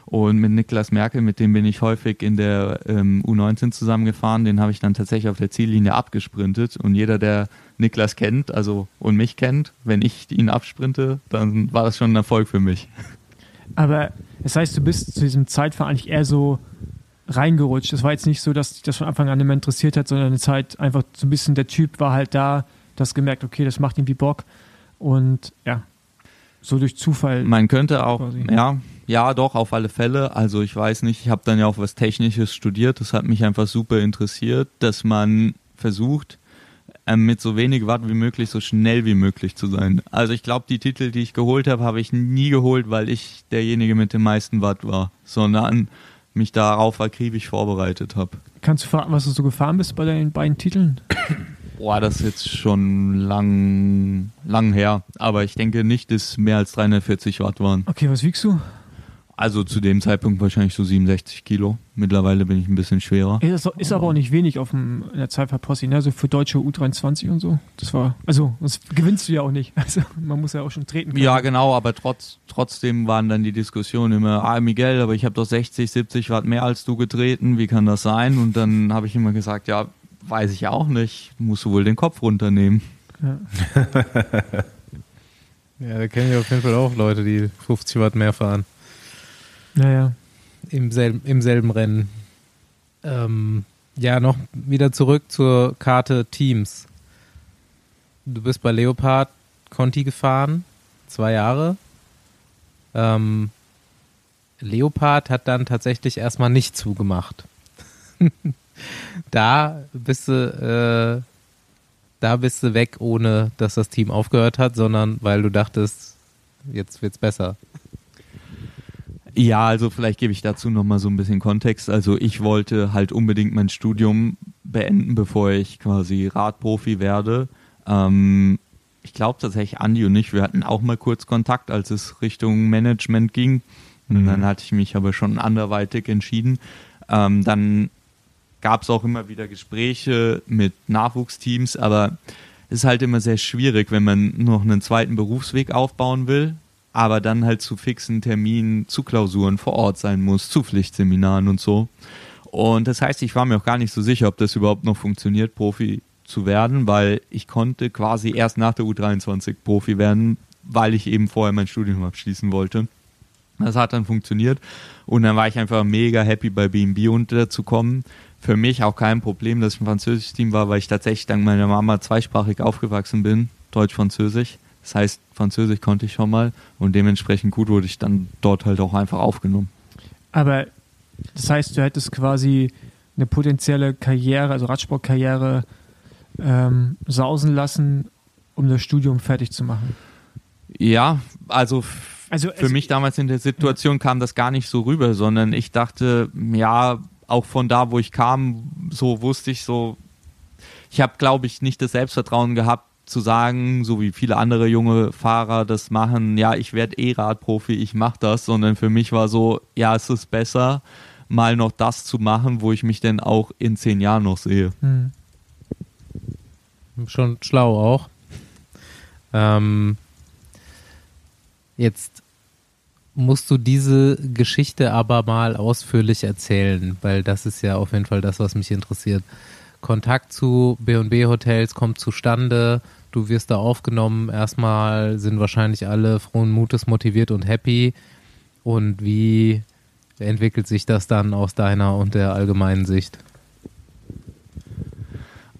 Und mit Niklas Merkel, mit dem bin ich häufig in der ähm, U19 zusammengefahren, den habe ich dann tatsächlich auf der Ziellinie abgesprintet. Und jeder, der Niklas kennt, also und mich kennt, wenn ich ihn absprinte, dann war das schon ein Erfolg für mich. Aber das heißt, du bist zu diesem Zeitfahren eigentlich eher so reingerutscht. Es war jetzt nicht so, dass dich das von Anfang an immer interessiert hat, sondern eine Zeit einfach so ein bisschen der Typ war halt da, das gemerkt, okay, das macht irgendwie Bock und ja, so durch Zufall. Man könnte auch, quasi. ja, ja, doch, auf alle Fälle. Also ich weiß nicht, ich habe dann ja auch was Technisches studiert, das hat mich einfach super interessiert, dass man versucht, ähm, mit so wenig Watt wie möglich so schnell wie möglich zu sein. Also ich glaube, die Titel, die ich geholt habe, habe ich nie geholt, weil ich derjenige mit dem meisten Watt war, sondern mich darauf akribisch vorbereitet habe. Kannst du verraten, was du so gefahren bist bei deinen beiden Titeln? Boah, das ist jetzt schon lang, lang her. Aber ich denke nicht, dass mehr als 340 Watt waren. Okay, was wiegst du? Also zu dem Zeitpunkt wahrscheinlich so 67 Kilo. Mittlerweile bin ich ein bisschen schwerer. Das ist aber auch nicht wenig auf dem, in der Zeitverpossi, ne? Also für deutsche U23 und so. Das war, also das gewinnst du ja auch nicht. Also man muss ja auch schon treten können. Ja, genau, aber trotz, trotzdem waren dann die Diskussionen immer, ah Miguel, aber ich habe doch 60, 70 Watt mehr als du getreten, wie kann das sein? Und dann habe ich immer gesagt, ja, weiß ich auch nicht, musst du wohl den Kopf runternehmen. Ja. ja, da kenne ich auf jeden Fall auch Leute, die 50 Watt mehr fahren. Naja. Im selben, im selben Rennen. Ähm, ja, noch wieder zurück zur Karte Teams. Du bist bei Leopard Conti gefahren, zwei Jahre. Ähm, Leopard hat dann tatsächlich erstmal nicht zugemacht. da bist du, äh, da bist du weg, ohne dass das Team aufgehört hat, sondern weil du dachtest, jetzt wird's besser. Ja, also vielleicht gebe ich dazu nochmal so ein bisschen Kontext. Also ich wollte halt unbedingt mein Studium beenden, bevor ich quasi Radprofi werde. Ähm, ich glaube tatsächlich, Andi und ich, wir hatten auch mal kurz Kontakt, als es Richtung Management ging. Und mhm. dann hatte ich mich aber schon anderweitig entschieden. Ähm, dann gab es auch immer wieder Gespräche mit Nachwuchsteams, aber es ist halt immer sehr schwierig, wenn man noch einen zweiten Berufsweg aufbauen will aber dann halt zu fixen Terminen, zu Klausuren vor Ort sein muss, zu Pflichtseminaren und so. Und das heißt, ich war mir auch gar nicht so sicher, ob das überhaupt noch funktioniert, Profi zu werden, weil ich konnte quasi erst nach der U23 Profi werden, weil ich eben vorher mein Studium abschließen wollte. Das hat dann funktioniert und dann war ich einfach mega happy bei BNB unterzukommen. Für mich auch kein Problem, dass ich ein französisches Team war, weil ich tatsächlich dank meiner Mama zweisprachig aufgewachsen bin, Deutsch-Französisch. Das heißt, Französisch konnte ich schon mal und dementsprechend gut wurde ich dann dort halt auch einfach aufgenommen. Aber das heißt, du hättest quasi eine potenzielle Karriere, also Radsportkarriere, ähm, sausen lassen, um das Studium fertig zu machen. Ja, also, also für mich damals in der Situation ja. kam das gar nicht so rüber, sondern ich dachte, ja, auch von da, wo ich kam, so wusste ich so, ich habe, glaube ich, nicht das Selbstvertrauen gehabt, zu sagen, so wie viele andere junge Fahrer das machen, ja, ich werde eh Radprofi, ich mache das, sondern für mich war so, ja, es ist besser, mal noch das zu machen, wo ich mich denn auch in zehn Jahren noch sehe. Hm. Schon schlau auch. Ähm, jetzt musst du diese Geschichte aber mal ausführlich erzählen, weil das ist ja auf jeden Fall das, was mich interessiert. Kontakt zu B&B Hotels kommt zustande, du wirst da aufgenommen, erstmal sind wahrscheinlich alle frohen Mutes motiviert und happy und wie entwickelt sich das dann aus deiner und der allgemeinen Sicht?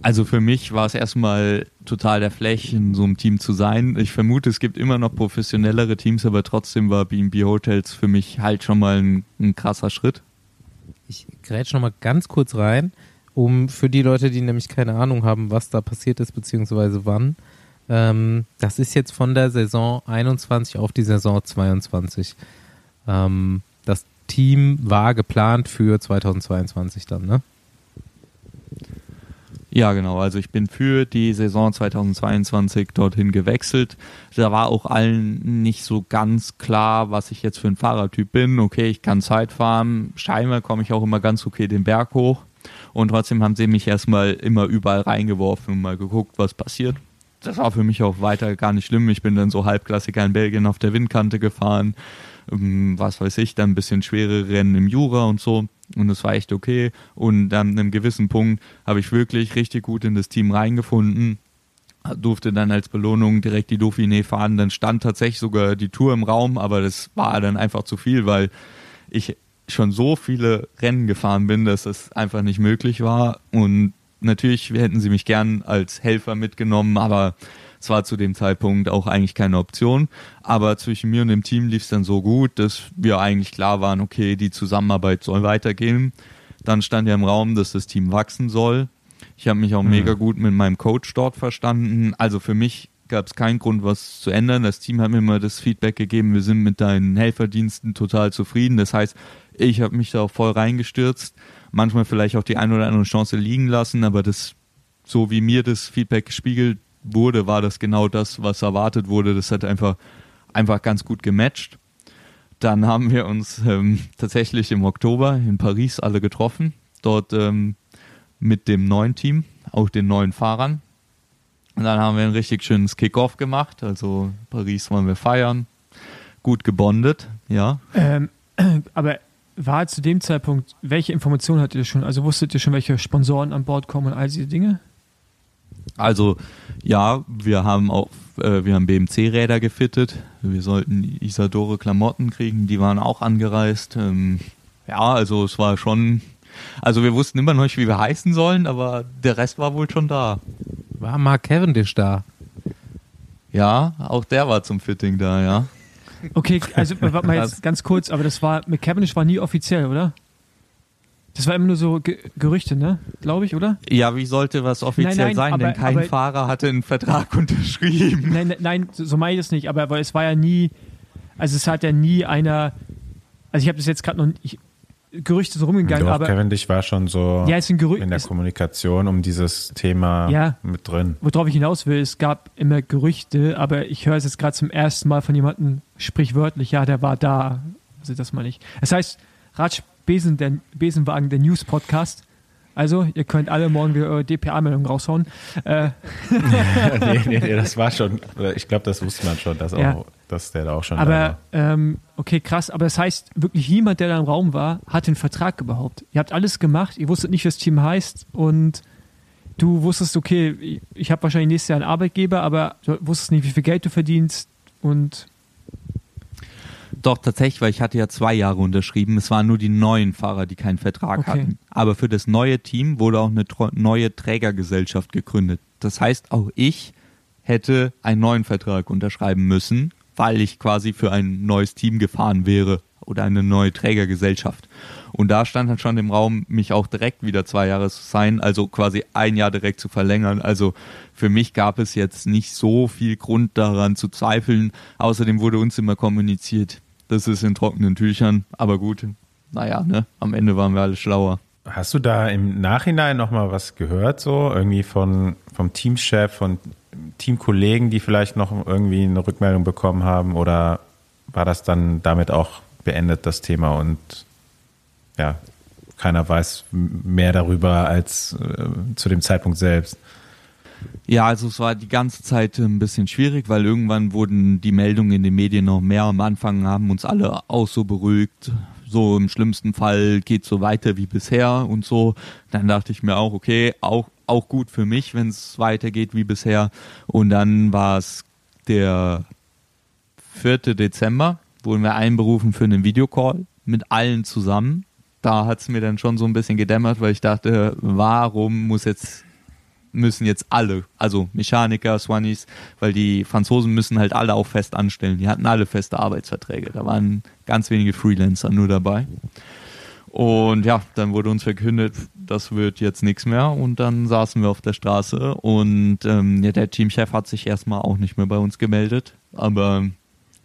Also für mich war es erstmal total der Fläch, in so einem Team zu sein. Ich vermute, es gibt immer noch professionellere Teams, aber trotzdem war B&B Hotels für mich halt schon mal ein, ein krasser Schritt. Ich grätsch noch mal ganz kurz rein um für die Leute, die nämlich keine Ahnung haben, was da passiert ist, beziehungsweise wann. Ähm, das ist jetzt von der Saison 21 auf die Saison 22. Ähm, das Team war geplant für 2022 dann, ne? Ja, genau. Also ich bin für die Saison 2022 dorthin gewechselt. Da war auch allen nicht so ganz klar, was ich jetzt für ein Fahrertyp bin. Okay, ich kann Zeit fahren. Scheinbar komme ich auch immer ganz okay den Berg hoch. Und trotzdem haben sie mich erstmal immer überall reingeworfen und mal geguckt, was passiert. Das war für mich auch weiter gar nicht schlimm. Ich bin dann so Halbklassiker in Belgien auf der Windkante gefahren. Ähm, was weiß ich, dann ein bisschen schwere Rennen im Jura und so und das war echt okay. Und dann an einem gewissen Punkt habe ich wirklich richtig gut in das Team reingefunden. Durfte dann als Belohnung direkt die Dauphiné fahren. Dann stand tatsächlich sogar die Tour im Raum, aber das war dann einfach zu viel, weil ich schon so viele Rennen gefahren bin, dass das einfach nicht möglich war. Und natürlich hätten sie mich gern als Helfer mitgenommen, aber es war zu dem Zeitpunkt auch eigentlich keine Option. Aber zwischen mir und dem Team lief es dann so gut, dass wir eigentlich klar waren, okay, die Zusammenarbeit soll weitergehen. Dann stand ja im Raum, dass das Team wachsen soll. Ich habe mich auch mhm. mega gut mit meinem Coach dort verstanden. Also für mich gab es keinen Grund, was zu ändern. Das Team hat mir immer das Feedback gegeben, wir sind mit deinen Helferdiensten total zufrieden. Das heißt, ich habe mich da auch voll reingestürzt. Manchmal vielleicht auch die ein oder andere Chance liegen lassen, aber das, so wie mir das Feedback gespiegelt wurde, war das genau das, was erwartet wurde. Das hat einfach, einfach ganz gut gematcht. Dann haben wir uns ähm, tatsächlich im Oktober in Paris alle getroffen. Dort ähm, mit dem neuen Team, auch den neuen Fahrern. Und dann haben wir ein richtig schönes Kickoff gemacht. Also Paris wollen wir feiern. Gut gebondet, ja. Ähm, aber war zu dem Zeitpunkt, welche Informationen hattet ihr schon? Also wusstet ihr schon, welche Sponsoren an Bord kommen und all diese Dinge? Also ja, wir haben auch, äh, wir haben BMC-Räder gefittet. Wir sollten Isadore Klamotten kriegen, die waren auch angereist. Ähm, ja, also es war schon, also wir wussten immer noch nicht, wie wir heißen sollen, aber der Rest war wohl schon da. War Mark Cavendish da? Ja, auch der war zum Fitting da, ja. Okay, also warte mal jetzt ganz kurz, aber das war, mit Cavendish war nie offiziell, oder? Das war immer nur so Ge Gerüchte, ne? Glaube ich, oder? Ja, wie sollte was offiziell nein, nein, sein? Aber, Denn kein aber, Fahrer hatte einen Vertrag unterschrieben. Nein, nein, nein so meine ich es nicht. Aber, aber es war ja nie, also es hat ja nie einer, also ich habe das jetzt gerade noch, ich, Gerüchte so rumgegangen, Doch, aber Cavendish war schon so ja, in der Kommunikation um dieses Thema ja, mit drin. Worauf ich hinaus will, es gab immer Gerüchte, aber ich höre es jetzt gerade zum ersten Mal von jemandem sprichwörtlich, ja, der war da. Also das meine ich. Das heißt, Ratsch Besen, der, Besenwagen, der News-Podcast. Also, ihr könnt alle morgen wieder eure DPA-Meldung raushauen. Äh. nee, nee, nee, das war schon, ich glaube, das wusste man schon, dass, ja. auch, dass der da auch schon aber. Ähm, okay, krass, aber das heißt, wirklich niemand, der da im Raum war, hat den Vertrag überhaupt. Ihr habt alles gemacht, ihr wusstet nicht, was das Team heißt und du wusstest, okay, ich habe wahrscheinlich nächstes Jahr einen Arbeitgeber, aber du wusstest nicht, wie viel Geld du verdienst und doch, tatsächlich, weil ich hatte ja zwei Jahre unterschrieben. Es waren nur die neuen Fahrer, die keinen Vertrag okay. hatten. Aber für das neue Team wurde auch eine neue Trägergesellschaft gegründet. Das heißt, auch ich hätte einen neuen Vertrag unterschreiben müssen, weil ich quasi für ein neues Team gefahren wäre oder eine neue Trägergesellschaft. Und da stand dann schon im Raum, mich auch direkt wieder zwei Jahre zu sein, also quasi ein Jahr direkt zu verlängern. Also für mich gab es jetzt nicht so viel Grund daran zu zweifeln. Außerdem wurde uns immer kommuniziert, das ist in trockenen Tüchern. Aber gut, naja, ne? am Ende waren wir alle schlauer. Hast du da im Nachhinein nochmal was gehört, so irgendwie von, vom Teamchef, von Teamkollegen, die vielleicht noch irgendwie eine Rückmeldung bekommen haben? Oder war das dann damit auch beendet, das Thema? Und ja, keiner weiß mehr darüber als äh, zu dem Zeitpunkt selbst. Ja, also es war die ganze Zeit ein bisschen schwierig, weil irgendwann wurden die Meldungen in den Medien noch mehr. Am Anfang haben uns alle auch so beruhigt. So im schlimmsten Fall geht so weiter wie bisher und so. Dann dachte ich mir auch, okay, auch, auch gut für mich, wenn es weitergeht wie bisher. Und dann war es der 4. Dezember, wurden wir einberufen für einen Videocall mit allen zusammen. Da hat es mir dann schon so ein bisschen gedämmert, weil ich dachte, warum muss jetzt müssen jetzt alle, also Mechaniker, Swannies, weil die Franzosen müssen halt alle auch fest anstellen. Die hatten alle feste Arbeitsverträge. Da waren ganz wenige Freelancer nur dabei. Und ja, dann wurde uns verkündet, das wird jetzt nichts mehr. Und dann saßen wir auf der Straße und ähm, ja, der Teamchef hat sich erstmal auch nicht mehr bei uns gemeldet. Aber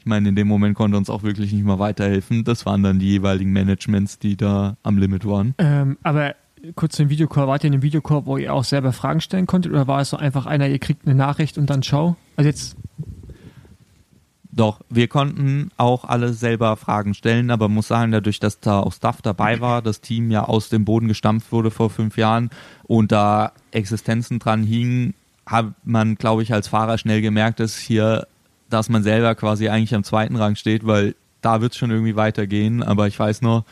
meine, in dem Moment konnte uns auch wirklich nicht mehr weiterhelfen. Das waren dann die jeweiligen Managements, die da am Limit waren. Ähm, aber kurz zum Videocall. Wart ihr in einem Videocall, wo ihr auch selber Fragen stellen konntet? Oder war es so einfach einer, ihr kriegt eine Nachricht und dann schau? Also jetzt Doch, wir konnten auch alle selber Fragen stellen, aber muss sagen, dadurch, dass da auch Staff dabei war, das Team ja aus dem Boden gestampft wurde vor fünf Jahren und da Existenzen dran hingen, hat man, glaube ich, als Fahrer schnell gemerkt, dass hier, dass man selber quasi eigentlich am zweiten Rang steht, weil da wird es schon irgendwie weitergehen. Aber ich weiß nur,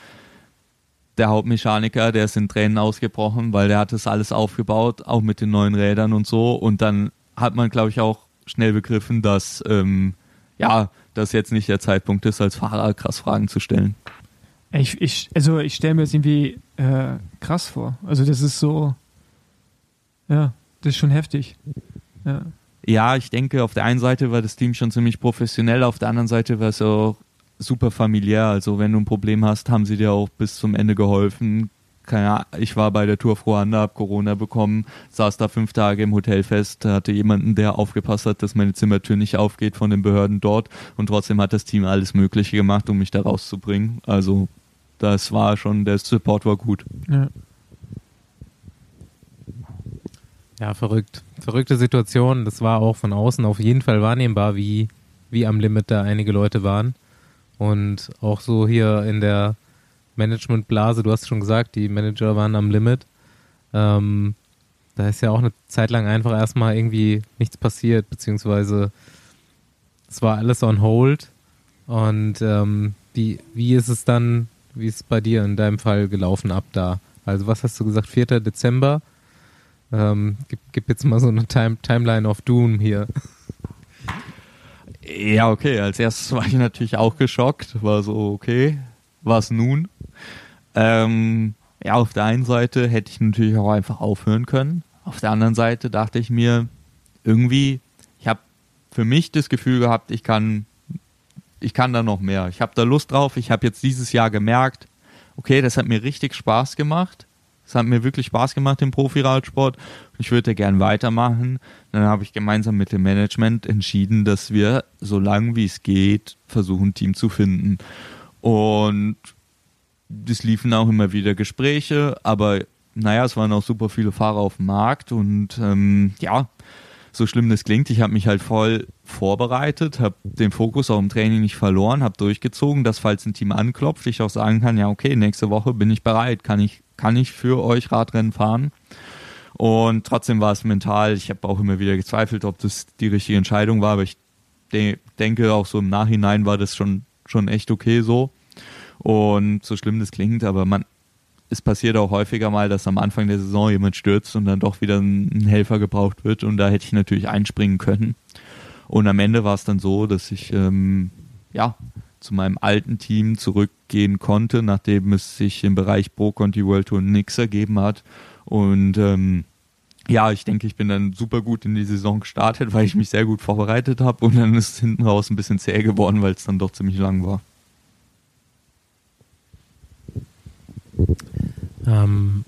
der Hauptmechaniker, der ist in Tränen ausgebrochen, weil der hat das alles aufgebaut, auch mit den neuen Rädern und so. Und dann hat man, glaube ich, auch schnell begriffen, dass ähm, ja, das jetzt nicht der Zeitpunkt ist, als Fahrer krass Fragen zu stellen. Ich, ich, also ich stelle mir das irgendwie äh, krass vor. Also das ist so, ja, das ist schon heftig. Ja. Ja, ich denke, auf der einen Seite war das Team schon ziemlich professionell, auf der anderen Seite war es auch super familiär. Also wenn du ein Problem hast, haben sie dir auch bis zum Ende geholfen. Keine ich war bei der Tour Froanda, hab Corona bekommen, saß da fünf Tage im Hotel fest, hatte jemanden, der aufgepasst hat, dass meine Zimmertür nicht aufgeht von den Behörden dort und trotzdem hat das Team alles Mögliche gemacht, um mich da rauszubringen. Also das war schon, der Support war gut. Ja. Ja, verrückt. Verrückte Situation. Das war auch von außen auf jeden Fall wahrnehmbar, wie, wie am Limit da einige Leute waren. Und auch so hier in der Managementblase, du hast schon gesagt, die Manager waren am Limit. Ähm, da ist ja auch eine Zeit lang einfach erstmal irgendwie nichts passiert, beziehungsweise es war alles on hold. Und ähm, wie, wie ist es dann, wie ist es bei dir in deinem Fall gelaufen ab da? Also was hast du gesagt, 4. Dezember? Ähm, gib, gib jetzt mal so eine Time, Timeline of Doom hier. Ja, okay. Als erstes war ich natürlich auch geschockt. War so, okay, was nun? Ähm, ja, auf der einen Seite hätte ich natürlich auch einfach aufhören können. Auf der anderen Seite dachte ich mir, irgendwie, ich habe für mich das Gefühl gehabt, ich kann, ich kann da noch mehr. Ich habe da Lust drauf. Ich habe jetzt dieses Jahr gemerkt, okay, das hat mir richtig Spaß gemacht. Es hat mir wirklich Spaß gemacht im Profiradsport. Ich würde gern weitermachen. Dann habe ich gemeinsam mit dem Management entschieden, dass wir, so lange wie es geht, versuchen, ein Team zu finden. Und es liefen auch immer wieder Gespräche, aber naja, es waren auch super viele Fahrer auf dem Markt und ähm, ja, so schlimm das klingt, ich habe mich halt voll vorbereitet, habe den Fokus auch im Training nicht verloren, habe durchgezogen, dass falls ein Team anklopft, ich auch sagen kann, ja okay, nächste Woche bin ich bereit, kann ich kann ich für euch Radrennen fahren. Und trotzdem war es mental, ich habe auch immer wieder gezweifelt, ob das die richtige Entscheidung war, aber ich de denke auch so im Nachhinein war das schon, schon echt okay so. Und so schlimm das klingt, aber man, es passiert auch häufiger mal, dass am Anfang der Saison jemand stürzt und dann doch wieder ein Helfer gebraucht wird und da hätte ich natürlich einspringen können. Und am Ende war es dann so, dass ich ähm, ja zu meinem alten Team zurückgehen konnte, nachdem es sich im Bereich Pro Conti World Tour nichts ergeben hat. Und ähm, ja, ich denke, ich bin dann super gut in die Saison gestartet, weil ich mich sehr gut vorbereitet habe und dann ist es hinten raus ein bisschen zäh geworden, weil es dann doch ziemlich lang war. Ähm,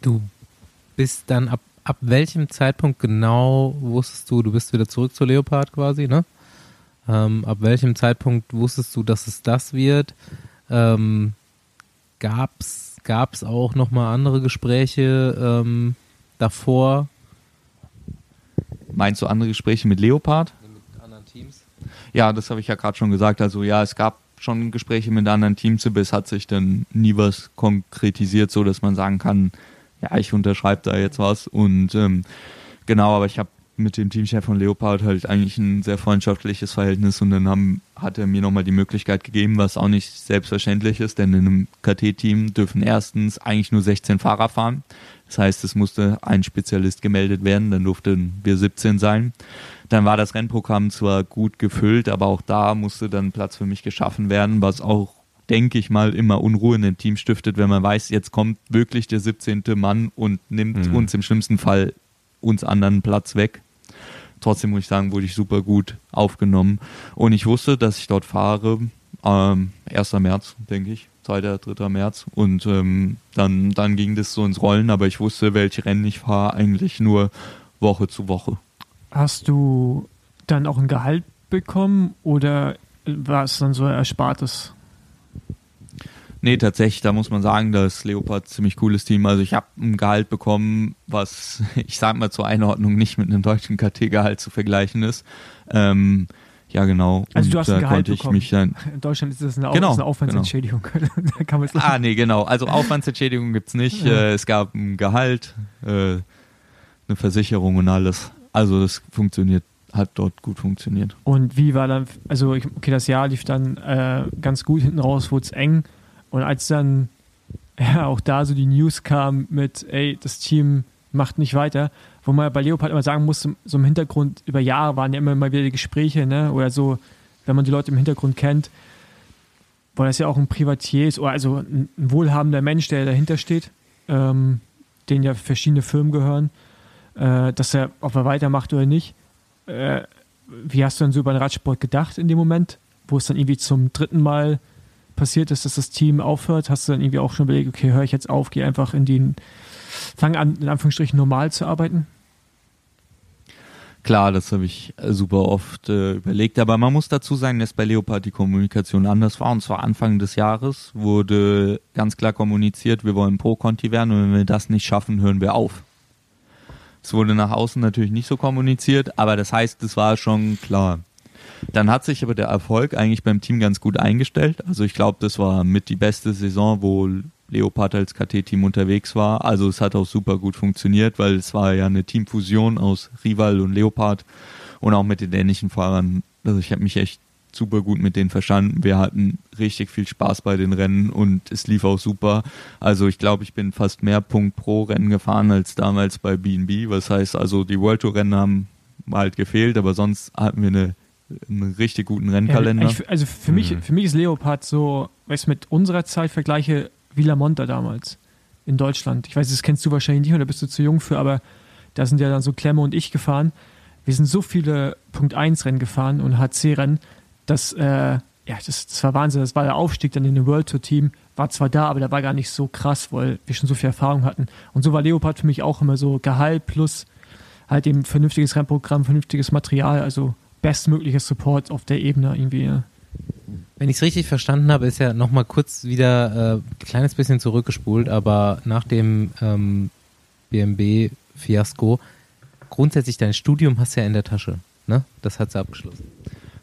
du bist dann ab, ab welchem Zeitpunkt genau wusstest du, du bist wieder zurück zu Leopard quasi, ne? Ähm, ab welchem Zeitpunkt wusstest du, dass es das wird? Ähm, gab's, gab's auch nochmal andere Gespräche ähm, davor? Meinst du andere Gespräche mit Leopard? Mit anderen Teams? Ja, das habe ich ja gerade schon gesagt. Also ja, es gab schon Gespräche mit anderen Teams, aber es hat sich dann nie was konkretisiert, so dass man sagen kann, ja, ich unterschreibe da jetzt was. Und ähm, genau, aber ich habe mit dem Teamchef von Leopard halt eigentlich ein sehr freundschaftliches Verhältnis und dann haben, hat er mir nochmal die Möglichkeit gegeben, was auch nicht selbstverständlich ist, denn in einem KT-Team dürfen erstens eigentlich nur 16 Fahrer fahren. Das heißt, es musste ein Spezialist gemeldet werden, dann durften wir 17 sein. Dann war das Rennprogramm zwar gut gefüllt, aber auch da musste dann Platz für mich geschaffen werden, was auch denke ich mal, immer Unruhe in dem Team stiftet, wenn man weiß, jetzt kommt wirklich der 17. Mann und nimmt Mhm. uns im schlimmsten Fall uns anderen Platz weg. Trotzdem muss ich sagen, wurde ich super gut aufgenommen. Und ich wusste, dass ich dort fahre, ähm, 1. März, denke ich. 2. 3. März. Und ähm, dann, dann ging das so ins Rollen, aber ich wusste, welche Rennen ich fahre, eigentlich nur Woche zu Woche. Hast du dann auch ein Gehalt bekommen oder war es dann so Erspartes? Nee, tatsächlich, da muss man sagen, dass Leopard ein ziemlich cooles Team. Also ich habe ein Gehalt bekommen, was ich sag mal zur Einordnung nicht mit einem deutschen KT-Gehalt zu vergleichen ist. Ähm, ja, genau. Also Und du hast ein Gehalt bekommen. mich dann. In Deutschland ist das eine, Au Genau, eine Aufwandsentschädigung. da kann man es Ah, nee, genau. Also Aufwandsentschädigung gibt's nicht. Ja. Äh, es gab ein Gehalt, äh, eine Versicherung und alles. Also das funktioniert, hat dort gut funktioniert. Und wie war dann, also okay, das Jahr lief dann äh, ganz gut, hinten raus wurde es eng. Und als dann ja, auch da so die News kam mit, ey, das Team macht nicht weiter, wo man bei Leopard immer sagen muss, so im Hintergrund über Jahre waren ja immer mal wieder die Gespräche, ne? Oder so, wenn man die Leute im Hintergrund kennt, weil das ja auch ein Privatier ist, oder also ein, wohlhabender Mensch, der dahinter steht, ähm, denen ja verschiedene Firmen gehören, äh, dass er, ob er weitermacht oder nicht. Äh, wie hast du denn so über den Radsport gedacht in dem Moment, wo es dann irgendwie zum dritten Mal passiert ist, dass das Team aufhört? Hast du dann irgendwie auch schon überlegt, okay, höre ich jetzt auf, gehe einfach in den, fang an, in Anführungsstrichen normal zu arbeiten? Klar, das habe ich äh, super oft äh, überlegt, aber man muss dazu sagen, dass bei Leopard die Kommunikation anders war. Und zwar Anfang des Jahres wurde ganz klar kommuniziert, wir wollen Pro-Conti werden und wenn wir das nicht schaffen, hören wir auf. Es wurde nach außen natürlich nicht so kommuniziert, aber das heißt, es war schon klar. Dann hat sich aber der Erfolg eigentlich beim Team ganz gut eingestellt. Also ich glaube, das war mit die beste Saison, wo Leopard als KT-Team unterwegs war. Also es hat auch super gut funktioniert, weil es war ja eine Teamfusion aus Rival und Leopard und auch mit den dänischen Fahrern. Also ich habe mich echt super gut mit denen verstanden. Wir hatten richtig viel Spaß bei den Rennen und es lief auch super. Also ich glaube, ich bin fast mehr Punkt pro Rennen gefahren als damals bei B&B. Was heißt also, die World Tour Rennen haben halt gefehlt, aber sonst hatten wir eine, einen richtig guten Rennkalender. Ja, also für mich, Mhm. für mich ist Leopard so, weißt du, mit unserer Zeit vergleiche Villa Monta damals in Deutschland. Ich weiß, das kennst du wahrscheinlich nicht oder bist du zu jung für, aber da sind ja dann so Klemme und ich gefahren. Wir sind so viele Punkt 1 Rennen gefahren und HC Rennen, dass, äh, ja, das, das war Wahnsinn. Das war der Aufstieg dann in dem World Tour Team. War zwar da, aber der war gar nicht so krass, weil wir schon so viel Erfahrung hatten. Und so war Leopard für mich auch immer so Gehalt plus halt eben vernünftiges Rennprogramm, vernünftiges Material, also bestmögliches Support auf der Ebene irgendwie. Wenn ich es richtig verstanden habe, ist ja nochmal kurz wieder äh, ein kleines bisschen zurückgespult, aber nach dem ähm, BMW-Fiasko, grundsätzlich dein Studium hast du ja in der Tasche. Ne? Das hat sie abgeschlossen.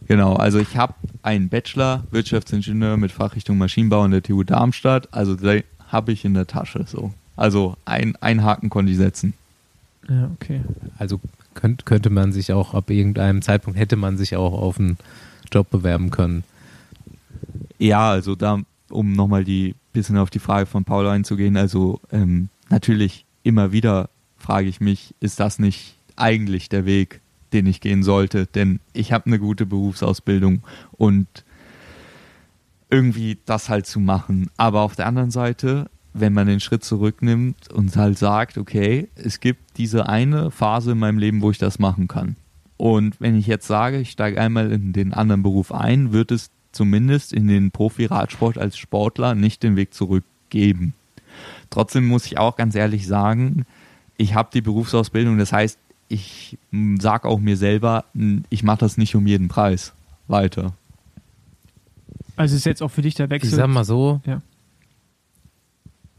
Genau, also ich habe einen Bachelor Wirtschaftsingenieur mit Fachrichtung Maschinenbau an der TU Darmstadt. Also den habe ich in der Tasche so. Also ein, ein Haken konnte ich setzen. Ja, okay. Also könnt, könnte man sich auch, ab irgendeinem Zeitpunkt hätte man sich auch auf einen Job bewerben können. Ja, also da, um nochmal die bisschen auf die Frage von Paul einzugehen, also ähm, natürlich immer wieder frage ich mich, ist das nicht eigentlich der Weg, den ich gehen sollte? Denn ich habe eine gute Berufsausbildung und irgendwie das halt zu machen. Aber auf der anderen Seite, wenn man den Schritt zurücknimmt und halt sagt, okay, es gibt diese eine Phase in meinem Leben, wo ich das machen kann. Und wenn ich jetzt sage, ich steige einmal in den anderen Beruf ein, wird es zumindest in den Profi-Radsport als Sportler nicht den Weg zurückgeben. Trotzdem muss ich auch ganz ehrlich sagen, ich habe die Berufsausbildung, das heißt, ich sage auch mir selber, ich mache das nicht um jeden Preis weiter. Also ist jetzt auch für dich der Ich Wechsel. sag mal so, Ja.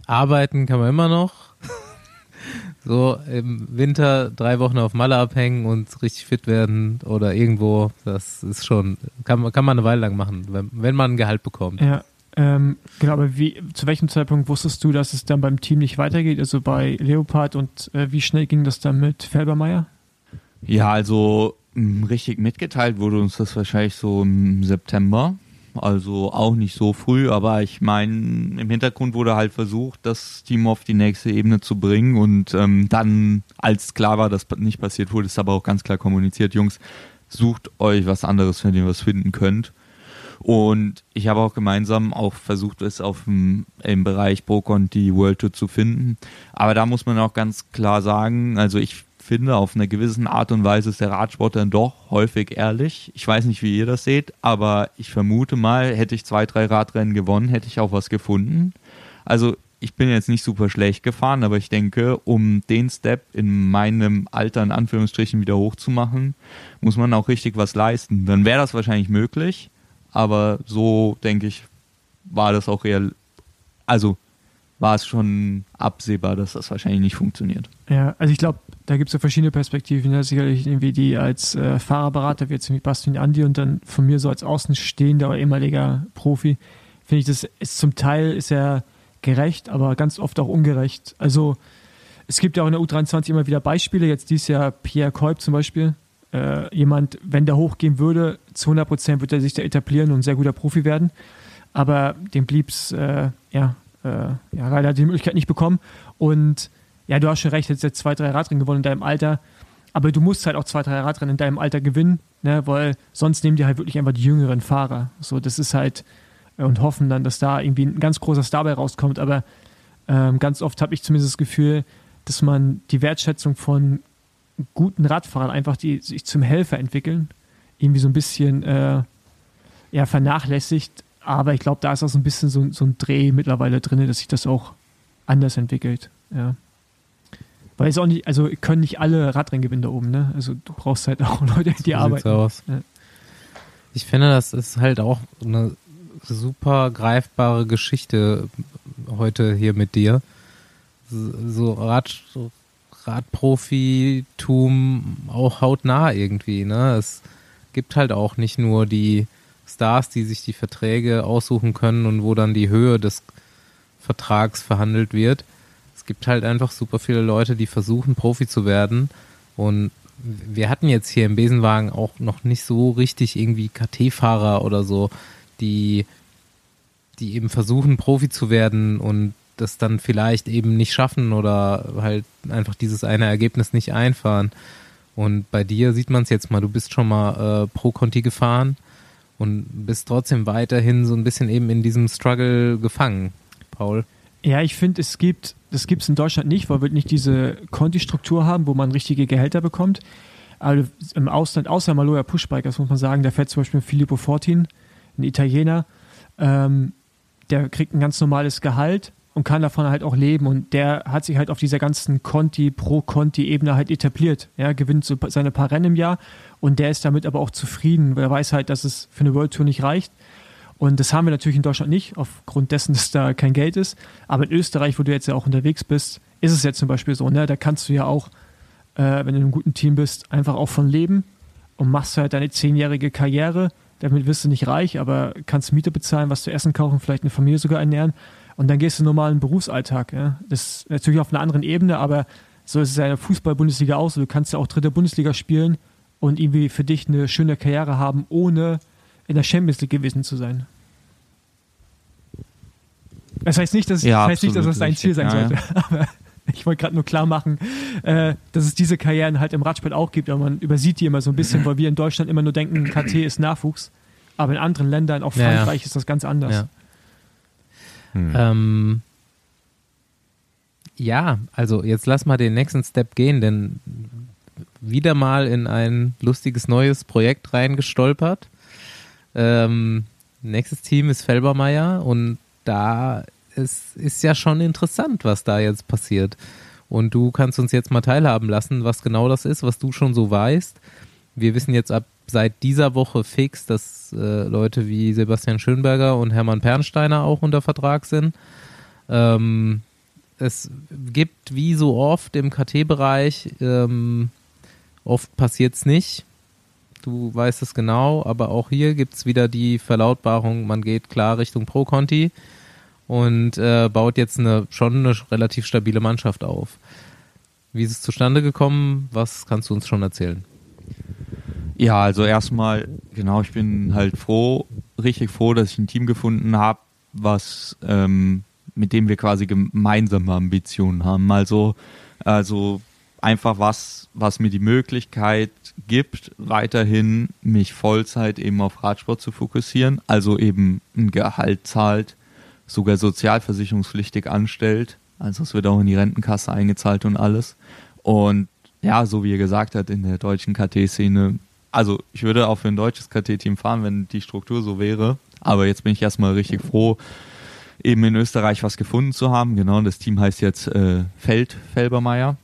Arbeiten kann man immer noch. so im Winter drei Wochen auf Malle abhängen und richtig fit werden oder irgendwo, das ist schon, kann, man- kann man eine Weile lang machen, wenn, wenn man ein Gehalt bekommt. Ja, ähm, genau, aber wie, zu welchem Zeitpunkt wusstest du, dass es dann beim Team nicht weitergeht? Also bei Leopard und äh, wie schnell ging das dann mit Felbermeier? Ja, also richtig mitgeteilt wurde uns das wahrscheinlich so im September. Also auch nicht so früh, aber ich meine, im Hintergrund wurde halt versucht, das Team auf die nächste Ebene zu bringen. Und ähm, dann, als klar war, dass nicht passiert wurde, ist aber auch ganz klar kommuniziert, Jungs, sucht euch was anderes, wenn ihr was finden könnt. Und ich habe auch gemeinsam auch versucht, es auf dem, im Bereich Procon die World Tour zu finden. Aber da muss man auch ganz klar sagen, also ich finde, auf eine gewissen Art und Weise ist der Radsport dann doch häufig ehrlich. Ich weiß nicht, wie ihr das seht, aber ich vermute mal, hätte ich zwei, drei Radrennen gewonnen, hätte ich auch was gefunden. Also ich bin jetzt nicht super schlecht gefahren, aber ich denke, um den Step in meinem Alter in Anführungsstrichen wieder hochzumachen, muss man auch richtig was leisten. Dann wäre das wahrscheinlich möglich, aber so denke ich, war das auch eher, also war es schon absehbar, dass das wahrscheinlich nicht funktioniert. Ja, also ich glaube, da gibt es so verschiedene Perspektiven. Ja, sicherlich irgendwie die als äh, Fahrerberater, wie jetzt irgendwie Bastian Andi und dann von mir so als außenstehender oder ehemaliger Profi, finde ich, das ist zum Teil ist er gerecht, aber ganz oft auch ungerecht. Also es gibt ja auch in der U23 immer wieder Beispiele, jetzt dieses Jahr Pierre Kolb zum Beispiel. Äh, jemand, wenn der hochgehen würde, zu 100 Prozent wird er sich da etablieren und ein sehr guter Profi werden. Aber dem blieb es, äh, ja, äh, ja, leider die Möglichkeit nicht bekommen. Und ja, du hast schon recht, jetzt zwei, drei Radrennen gewonnen in deinem Alter. Aber du musst halt auch zwei, drei Radrennen in deinem Alter gewinnen, ne, weil sonst nehmen die halt wirklich einfach die jüngeren Fahrer. So, das ist halt, äh, und hoffen dann, dass da irgendwie ein ganz großer Star bei rauskommt. Aber ähm, ganz oft habe ich zumindest das Gefühl, dass man die Wertschätzung von guten Radfahrern einfach, die sich zum Helfer entwickeln, irgendwie so ein bisschen äh, ja, vernachlässigt. Aber ich glaube, da ist auch so ein bisschen so, so ein Dreh mittlerweile drin, dass sich das auch anders entwickelt. Ja. Weil es auch nicht, also können nicht alle Radrennen gewinnen da oben, ne? Also du brauchst halt auch Leute, die So arbeiten. aus. Ja. Ich finde, das ist halt auch eine super greifbare Geschichte heute hier mit dir. So Rad, Radprofitum auch hautnah irgendwie. Ne? Es gibt halt auch nicht nur die Stars, die sich die Verträge aussuchen können und wo dann die Höhe des Vertrags verhandelt wird. Es gibt halt einfach super viele Leute, die versuchen, Profi zu werden. Und wir hatten jetzt hier im Besenwagen auch noch nicht so richtig irgendwie KT-Fahrer oder so, die, die eben versuchen, Profi zu werden und das dann vielleicht eben nicht schaffen oder halt einfach dieses eine Ergebnis nicht einfahren. Und bei dir sieht man es jetzt mal, du bist schon mal äh, Pro Conti gefahren und bist trotzdem weiterhin so ein bisschen eben in diesem Struggle gefangen, Paul. Ja, ich finde, es gibt, das gibt es in Deutschland nicht, weil wir nicht diese Conti-Struktur haben, wo man richtige Gehälter bekommt. Aber im Ausland, außer Maloja Pushbike, das muss man sagen, da fährt zum Beispiel Filippo Fortin, ein Italiener, ähm, der kriegt ein ganz normales Gehalt und kann davon halt auch leben. Und der hat sich halt auf dieser ganzen Conti, Pro-Conti-Ebene halt etabliert. Er gewinnt so seine paar Rennen im Jahr und der ist damit aber auch zufrieden, weil er weiß halt, dass es für eine World Tour nicht reicht. Und das haben wir natürlich in Deutschland nicht, aufgrund dessen, dass da kein Geld ist. Aber in Österreich, wo du jetzt ja auch unterwegs bist, ist es jetzt zum Beispiel so, ne? Da kannst du ja auch, äh, wenn du in einem guten Team bist, einfach auch von leben und machst halt deine zehnjährige Karriere. Damit wirst du nicht reich, aber kannst Miete bezahlen, was zu essen kaufen, vielleicht eine Familie sogar ernähren. Und dann gehst du in den normalen Berufsalltag. Ja? Das ist natürlich auf einer anderen Ebene, aber so ist es ja in der Fußball-Bundesliga auch so. Du kannst ja auch dritte Bundesliga spielen und irgendwie für dich eine schöne Karriere haben, ohne in der Champions League gewesen zu sein. Das heißt nicht, dass, Ja, das, heißt nicht, dass das dein Ziel sein sollte. Aber ich wollte gerade nur klar machen, äh, dass es diese Karrieren halt im Radsport auch gibt, aber man übersieht die immer so ein bisschen, weil wir in Deutschland immer nur denken, KT ist Nachwuchs. Aber in anderen Ländern, auch Ja, ja. Frankreich, ist das ganz anders. Ja. Hm. Ähm, ja, also jetzt lass mal den nächsten Step gehen, denn wieder mal in ein lustiges neues Projekt reingestolpert. Ähm, nächstes Team ist Felbermeier und da ist, ist ja schon interessant, was da jetzt passiert. Und du kannst uns jetzt mal teilhaben lassen, was genau das ist, was du schon so weißt. Wir wissen jetzt ab seit dieser Woche fix, dass äh, Leute wie Sebastian Schönberger und Hermann Pernsteiner auch unter Vertrag sind. Ähm, es gibt wie so oft im KT-Bereich, ähm, oft passiert es nicht. Du weißt es genau, aber auch hier gibt es wieder die Verlautbarung, man geht klar Richtung Pro-Conti und äh, baut jetzt eine, schon eine relativ stabile Mannschaft auf. Wie ist es zustande gekommen? Was kannst du uns schon erzählen? Ja, also erstmal, genau, ich bin halt froh, richtig froh, dass ich ein Team gefunden habe, was ähm, mit dem wir quasi gemeinsame Ambitionen haben. Also, also einfach was, was mir die Möglichkeit gibt, weiterhin mich Vollzeit eben auf Radsport zu fokussieren, also eben ein Gehalt zahlt, sogar sozialversicherungspflichtig anstellt, also es wird auch in die Rentenkasse eingezahlt und alles. Und ja, so wie ihr gesagt habt, in der deutschen KT-Szene. Also ich würde auch für ein deutsches KT-Team fahren, wenn die Struktur so wäre. Aber jetzt bin ich erstmal richtig froh, eben in Österreich was gefunden zu haben. Genau, das Team heißt jetzt äh, Feld Felbermeier.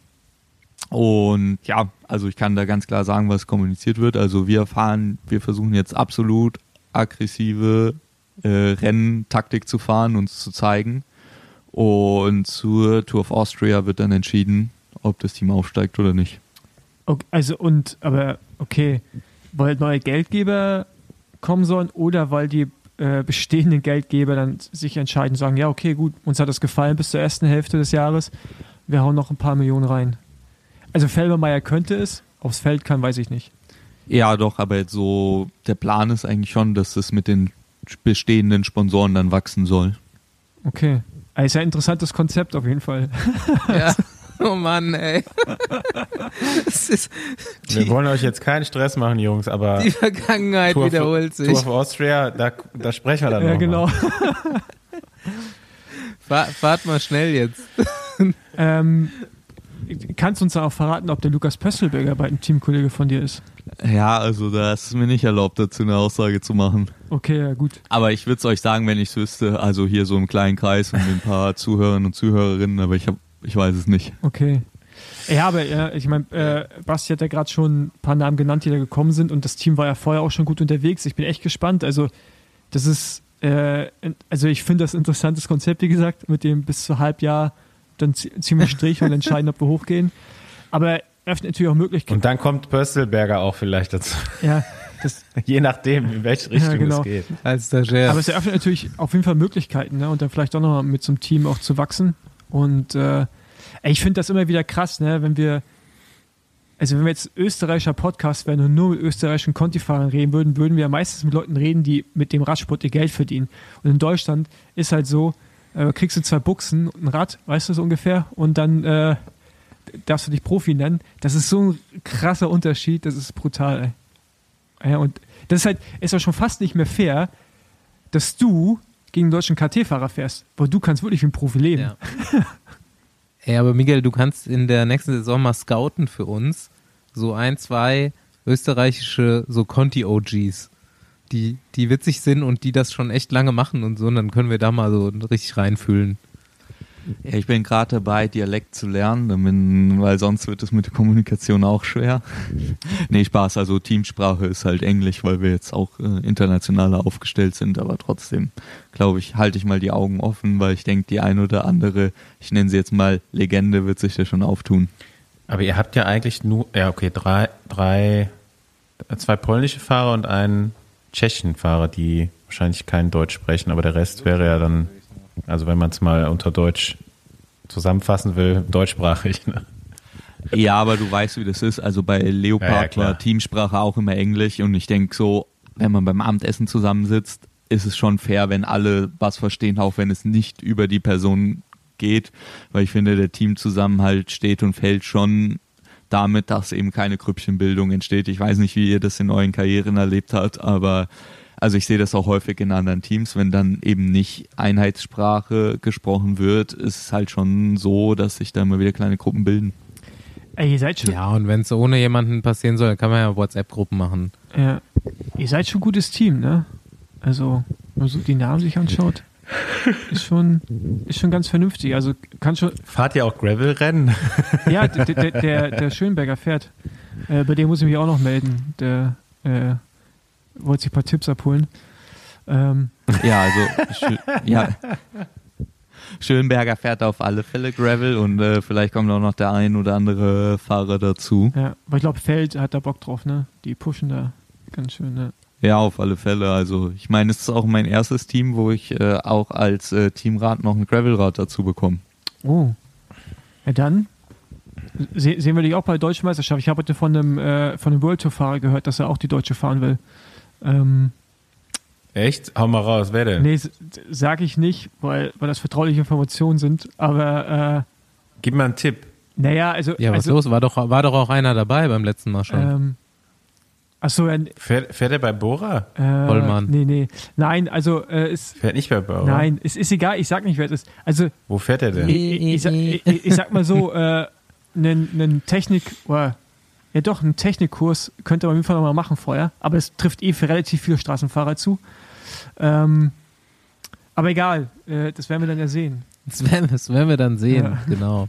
Und ja, also ich kann da ganz klar sagen, was kommuniziert wird. Also wir fahren, wir versuchen jetzt absolut aggressive äh, Renntaktik zu fahren, uns zu zeigen. Und zur Tour of Austria wird dann entschieden, ob das Team aufsteigt oder nicht. Okay, also und, aber okay, weil neue Geldgeber kommen sollen oder weil die äh, bestehenden Geldgeber dann sich entscheiden, sagen, ja, okay, gut, uns hat das gefallen bis zur ersten Hälfte des Jahres, wir hauen noch ein paar Millionen rein. Also Felbermeier könnte es, aufs Feld kann, weiß ich nicht. Ja, doch, aber jetzt so, der Plan ist eigentlich schon, dass es mit den bestehenden Sponsoren dann wachsen soll. Okay. Also ist ja ein interessantes Konzept auf jeden Fall. Ja. Oh Mann, ey. Ist, Wir die, wollen euch jetzt keinen Stress machen, Jungs, aber die Vergangenheit Tour, wiederholt of, sich. Tour of Austria, da, da sprechen wir dann ja, noch genau. Mal. Fahr, fahrt mal schnell jetzt. ähm, kannst du uns dann auch verraten, ob der Lukas Pösselberger bei einem Teamkollege von dir ist? Ja, also da ist es mir nicht erlaubt, dazu eine Aussage zu machen. Okay, ja, gut. Aber ich würde es euch sagen, wenn ich es wüsste. Also hier so im kleinen Kreis und mit ein paar Zuhörern und Zuhörerinnen, aber ich, hab, ich weiß es nicht. Okay. Ja, aber ja, ich meine, äh, Basti hat ja gerade schon ein paar Namen genannt, die da gekommen sind und das Team war ja vorher auch schon gut unterwegs. Ich bin echt gespannt. Also, das ist, äh, also ich finde das ein interessantes Konzept, wie gesagt, mit dem bis zu Halbjahr dann zie- ziehen wir Strich und entscheiden, ob wir hochgehen. Aber öffnet natürlich auch Möglichkeiten. Und dann kommt Pöstelberger auch vielleicht dazu. Ja, das, Je nachdem, in welche Richtung genau. es geht. Als Stagiaire. Aber es eröffnet natürlich auf jeden Fall Möglichkeiten, ne? Und dann vielleicht auch noch mal mit so einem Team auch zu wachsen. Und äh, ich finde das immer wieder krass, ne? Wenn wir, also wenn wir jetzt österreichischer Podcast wären und nur mit österreichischen Conti-Fahrern reden würden, würden wir meistens mit Leuten reden, die mit dem Radsport ihr Geld verdienen. Und in Deutschland ist halt so, äh, kriegst du zwei Buchsen und ein Rad, weißt du so ungefähr, und dann äh, darfst du dich Profi nennen. Das ist so ein krasser Unterschied, das ist brutal, ey. Ja, und das ist halt, ist auch schon fast nicht mehr fair, dass du gegen einen deutschen KT-Fahrer fährst, weil du kannst wirklich wie ein Profi leben. Ja. Ey, aber Miguel, du kannst in der nächsten Saison mal scouten für uns. So ein, zwei österreichische, so Conti-OGs, die, die witzig sind und die das schon echt lange machen und so. Und dann können wir da mal so richtig reinfühlen. Ja, ich bin gerade dabei, Dialekt zu lernen, weil sonst wird es mit der Kommunikation auch schwer. nee, Spaß, also Teamsprache ist halt Englisch, weil wir jetzt auch äh, internationaler aufgestellt sind, aber trotzdem, glaube ich, halte ich mal die Augen offen, weil ich denke, die ein oder andere, ich nenne sie jetzt mal Legende, wird sich da schon auftun. Aber ihr habt ja eigentlich nur, ja okay, drei, drei, zwei polnische Fahrer und einen tschechischen Fahrer, die wahrscheinlich kein Deutsch sprechen, aber der Rest wäre ja dann, also wenn man es mal unter Deutsch zusammenfassen will, deutschsprachig. Ne? Ja, aber du weißt, wie das ist. Also bei Ja, ja, Leopard klar. war Teamsprache auch immer Englisch und ich denke so, wenn man beim Abendessen zusammensitzt, ist es schon fair, wenn alle was verstehen, auch wenn es nicht über die Person geht, weil ich finde, der Teamzusammenhalt steht und fällt schon damit, dass eben keine Grüppchenbildung entsteht. Ich weiß nicht, wie ihr das in euren Karrieren erlebt habt, aber also ich sehe das auch häufig in anderen Teams, wenn dann eben nicht Einheitssprache gesprochen wird, ist es halt schon so, dass sich da immer wieder kleine Gruppen bilden. Ey, ihr seid schon, Ja, und wenn es ohne jemanden passieren soll, dann kann man ja WhatsApp-Gruppen machen. ja, ihr seid schon ein gutes Team, ne? Also, wenn man so die Namen sich anschaut, ist schon, ist schon ganz vernünftig. Also kann schon, Fahrt ihr auch Gravel-Rennen? Ja, der, der, der, der Schönberger fährt. Äh, bei dem muss ich mich auch noch melden. Der äh, wollte sich ein paar Tipps abholen. Ähm, Ja, also ja. Schönberger fährt auf alle Fälle Gravel und äh, vielleicht kommt auch noch der ein oder andere Fahrer dazu. ja, aber ich glaube, Feld hat da Bock drauf, ne? Die pushen da ganz schön, ne? Ja, auf alle Fälle. Also ich meine, es ist auch mein erstes Team, wo ich äh, auch als äh, Teamrad noch ein Gravelrad dazu bekomme. Oh. Ja, dann se sehen wir dich auch bei der Deutschen Meisterschaft. Ich habe heute von einem, äh, von einem World Tour-Fahrer gehört, dass er auch die Deutsche fahren will. Ähm, Echt? Hau mal raus, wer denn? nee, sage ich nicht, weil, weil das vertrauliche Informationen sind. Aber, äh, Gib mal einen Tipp. naja, also. Ja, was also, los? War doch, war doch auch einer dabei beim letzten Mal schon. Ähm, achso, ja, Fährt, fährt er bei Bora? Äh, Vollmann. Nee, nee. Nein, also äh, ist. Fährt nicht bei Bora? Nein, es ist egal, ich sag nicht, wer es ist. Also, Wo fährt er denn? ich, ich, sag, ich, ich sag mal so, äh, einen, einen Technik, oder, ja doch, einen Technikkurs könnte man auf jeden Fall nochmal machen vorher, aber es trifft eh für relativ viele Straßenfahrer zu. Ähm, aber egal, äh, das werden wir dann ja sehen. Das werden, das werden wir dann sehen, Ja. genau.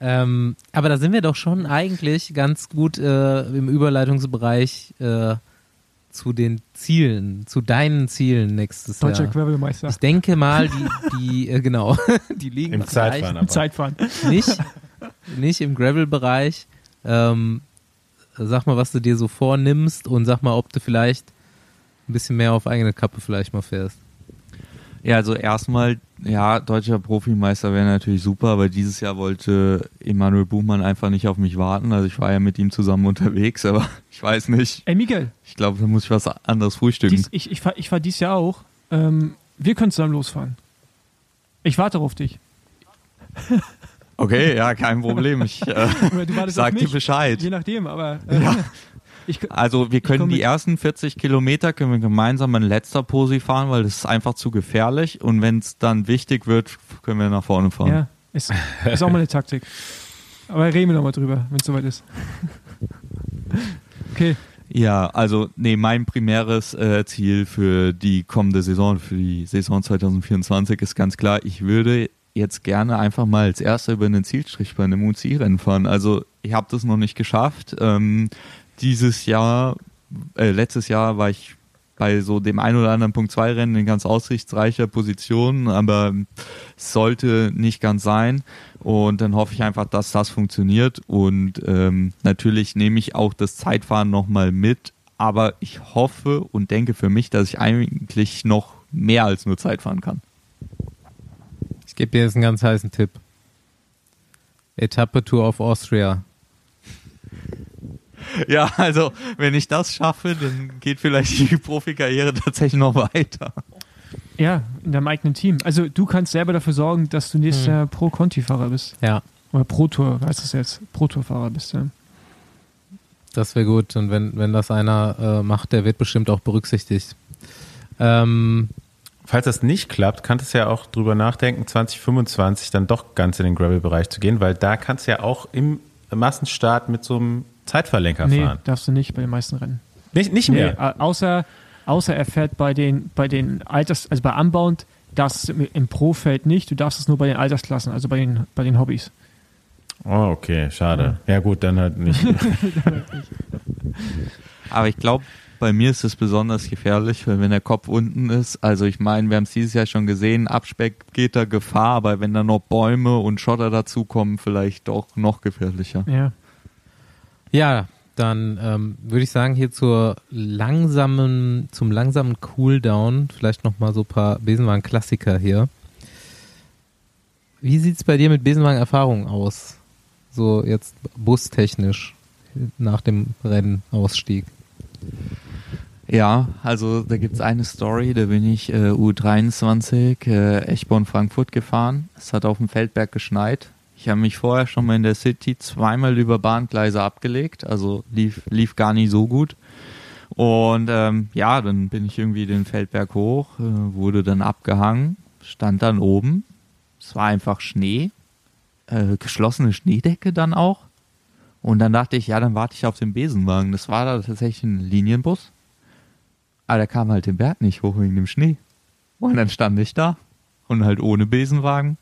Ähm, aber da sind wir doch schon eigentlich ganz gut äh, im Überleitungsbereich äh, zu den Zielen, zu deinen Zielen nächstes Deutscher Jahr. Gravelmeister. Ich denke mal, die, die äh, genau, die liegen Im vielleicht Zeitfahren aber. Zeitfahren. nicht, nicht im Gravel-Bereich. Ähm, sag mal, was du dir so vornimmst und sag mal, ob du vielleicht ein bisschen mehr auf eigene Kappe vielleicht mal fährst. Ja, also erstmal, ja, deutscher Profimeister wäre natürlich super, aber dieses Jahr wollte Emanuel Buchmann einfach nicht auf mich warten. Also ich war ja mit ihm zusammen unterwegs, aber ich weiß nicht. Ey, Miguel, Ich glaube, da muss ich was anderes frühstücken. dies, ich, ich, fahr, ich fahr dies Jahr auch. Ähm, wir können zusammen losfahren. Ich warte auf dich. Okay, ja, kein Problem. Ich äh, sag dir. Bescheid. Je nachdem, aber äh, ich, Also wir können die mit. ersten 40 Kilometer können wir gemeinsam in letzter Posi fahren, weil das ist einfach zu gefährlich. Und wenn es dann wichtig wird, können wir nach vorne fahren. ja, ist, ist auch mal eine Taktik. Aber reden wir nochmal drüber, wenn es soweit ist. Okay, Ja, also nee, mein primäres äh, Ziel für die kommende Saison, für die Saison 2024 ist ganz klar, ich würde jetzt gerne einfach mal als Erster über den Zielstrich bei einem UCI-Rennen fahren. Also ich habe das noch nicht geschafft. Ähm, dieses Jahr, äh, letztes Jahr war ich bei so dem ein oder anderen Punkt 2 Rennen in ganz aussichtsreicher Position, aber es sollte nicht ganz sein. Und dann hoffe ich einfach, dass das funktioniert. Und ähm, natürlich nehme ich auch das Zeitfahren nochmal mit. Aber ich hoffe und denke für mich, dass ich eigentlich noch mehr als nur Zeitfahren kann. Ich gebe dir jetzt einen ganz heißen Tipp. Etappe Tour of Austria. Ja, also wenn ich das schaffe, dann geht vielleicht die Profikarriere tatsächlich noch weiter. ja, in deinem eigenen Team. Also du kannst selber dafür sorgen, dass du nächstes Hm. Jahr Pro-Conti-Fahrer bist. Ja, Oder Pro-Tour, heißt das jetzt? Pro-Tour-Fahrer bist, ja. das wäre gut. Und wenn, wenn das einer äh, macht, der wird bestimmt auch berücksichtigt. Ähm, Falls das nicht klappt, kannst du ja auch drüber nachdenken, 2025 dann doch ganz in den Gravel-Bereich zu gehen, weil da kannst du ja auch im Massenstart mit so einem Zeitverlenker Nee, fahren. darfst du nicht bei den meisten Rennen. Nicht, nicht Nee, mehr. äh, außer, außer er fährt bei den, bei den Alters, also bei Unbound, darfst du im Pro-Feld nicht, du darfst es nur bei den Altersklassen, also bei den, bei den Hobbys. Oh, okay, schade. Ja gut, dann halt nicht. Aber ich glaube, bei mir ist es besonders gefährlich, wenn der Kopf unten ist, also ich meine, wir haben es dieses Jahr schon gesehen, Abspeck geht da Gefahr, aber wenn da noch Bäume und Schotter dazukommen, vielleicht auch noch gefährlicher. Ja. ja, dann ähm, würde ich sagen, hier zur langsamen, zum langsamen Cooldown, vielleicht nochmal so ein paar Besenwagen-Klassiker hier. Wie sieht's bei dir mit Besenwagen-Erfahrung aus? So jetzt bustechnisch nach dem Rennausstieg. Ja, also da gibt's eine Story, da bin ich äh, U23 äh, Eschborn-Frankfurt gefahren. Es hat auf dem Feldberg geschneit. Ich habe mich vorher schon mal in der City zweimal über Bahngleise abgelegt, also lief, lief gar nicht so gut. Und ähm, ja, dann bin ich irgendwie den Feldberg hoch, äh, wurde dann abgehangen, stand dann oben. Es war einfach Schnee, äh, geschlossene Schneedecke dann auch. Und dann dachte ich, ja, dann warte ich auf den Besenwagen. Das war da tatsächlich ein Linienbus. Aber der kam halt den Berg nicht hoch wegen dem Schnee. Und dann stand ich da und halt ohne Besenwagen.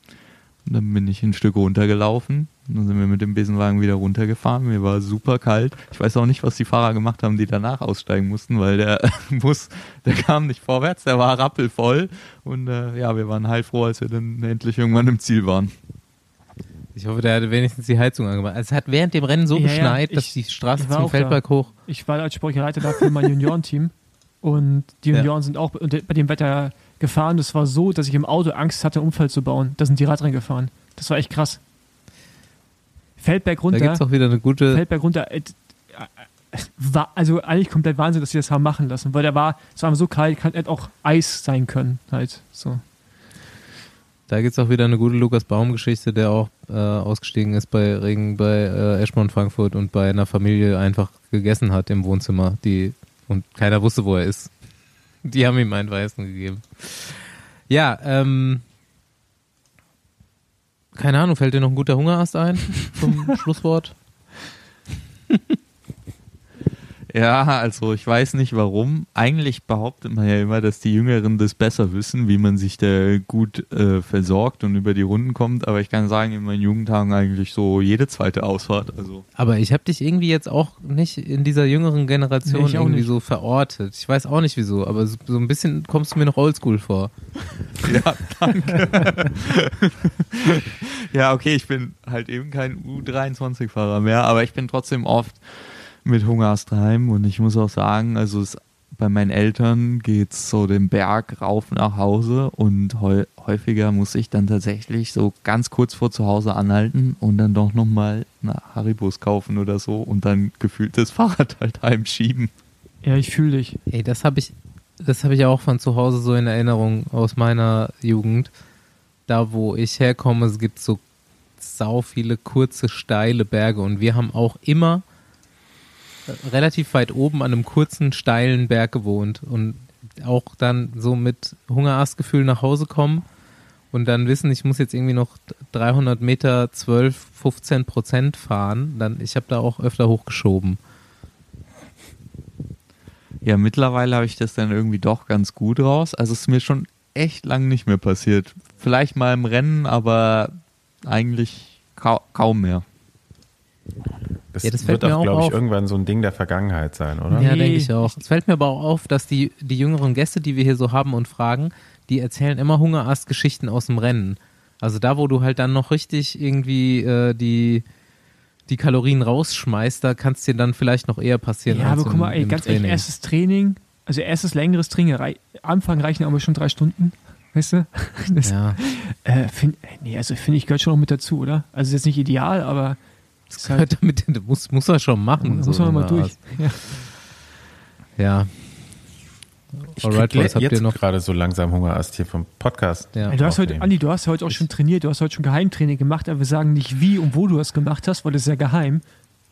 Und dann bin ich ein Stück runtergelaufen. Und dann sind wir mit dem Besenwagen wieder runtergefahren. Mir war super kalt. Ich weiß auch nicht, was die Fahrer gemacht haben, die danach aussteigen mussten, weil der Bus, der kam nicht vorwärts, der war rappelvoll. Und äh, ja, wir waren heilfroh, als wir dann endlich irgendwann im Ziel waren. Ich hoffe, der hatte wenigstens die Heizung angemacht. Also es hat während dem Rennen so Ja, ja, geschneit, dass ich- die Straße zum auch da. Feldberg hoch. Ich war als Sportleiter da für mein Juniorenteam und die Ja. Junioren sind auch bei dem Wetter gefahren. Das war so, dass ich im Auto Angst hatte, einen Unfall zu bauen. Da sind die Radrennen gefahren. Das war echt krass. Feldberg Da runter. gibt's auch wieder eine gute. Feldberg runter. äh, War, also eigentlich komplett Wahnsinn, dass sie das haben machen lassen, weil der war, es war so kalt, kann hätte auch Eis sein können, halt so. Da gibt's auch wieder eine gute Lukas Baum-Geschichte, der auch äh, ausgestiegen ist bei Regen bei äh, Eschborn Frankfurt und bei einer Familie einfach gegessen hat im Wohnzimmer, die und keiner wusste, wo er ist. Die haben ihm einen Weißen gegeben. Ja, ähm, Keine Ahnung, fällt dir noch ein guter Hungerast ein zum Schlusswort? Ja, also ich weiß nicht warum. Eigentlich behauptet man ja immer, dass die Jüngeren das besser wissen, wie man sich da gut äh, versorgt und über die Runden kommt. Aber ich kann sagen, in meinen Jugendtagen eigentlich so jede zweite Ausfahrt. Also Aber ich habe dich irgendwie jetzt auch nicht in dieser jüngeren Generation Nee, irgendwie nicht. so verortet. Ich weiß auch nicht wieso, aber so, so ein bisschen kommst du mir noch oldschool vor. ja, danke. ja, okay, ich bin halt eben kein U23-Fahrer mehr, aber ich bin trotzdem oft mit Hungerast heim und ich muss auch sagen, also es, bei meinen Eltern geht's so den Berg rauf nach Hause und häu häufiger muss ich dann tatsächlich so ganz kurz vor zu Hause anhalten und dann doch nochmal eine Haribos kaufen oder so und dann gefühlt das Fahrrad halt heimschieben. Ja, ich fühle dich. Ey, das habe ich, das habe ich auch von zu Hause so in Erinnerung aus meiner Jugend. Da, wo ich herkomme, es gibt so sau viele kurze, steile Berge und wir haben auch immer relativ weit oben an einem kurzen, steilen Berg gewohnt und auch dann so mit Hungerastgefühl nach Hause kommen und dann wissen, ich muss jetzt irgendwie noch 300 Meter 12, 15 Prozent fahren, dann ich habe da auch öfter hochgeschoben. Ja, mittlerweile habe ich das dann irgendwie doch ganz gut raus. Also es ist mir schon echt lang nicht mehr passiert. Vielleicht mal im Rennen, aber eigentlich kau kaum mehr. Das, Ja, das fällt wird mir auch, glaube ich, auf. irgendwann so ein Ding der Vergangenheit sein, oder? Ja, Nee. denke ich auch. Es fällt mir aber auch auf, dass die, die jüngeren Gäste, die wir hier so haben und fragen, die erzählen immer Hungerast-Geschichten aus dem Rennen. Also da, wo du halt dann noch richtig irgendwie äh, die, die Kalorien rausschmeißt, da kann es dir dann vielleicht noch eher passieren. Ja, als aber guck mal, ey, ganz ehrlich, Training. erstes Training, also erstes längeres Training, rei Anfang reichen aber schon drei Stunden, weißt du? Das, Ja, äh, find, äh, nee, also finde ich, gehört schon noch mit dazu, oder? Also ist jetzt nicht ideal, aber es ist halt, gehört damit, das muss, muss er schon machen. muss so man mal durch. Hungerast. Ja. Ich Alright, was habt ihr jetzt noch? gerade so langsam Hungerast hier vom Podcast. Ja. Du hast heute. Andi, du hast heute auch schon trainiert, du hast heute schon Geheimtraining gemacht, aber wir sagen nicht wie und wo du das gemacht hast, weil das ist ja geheim.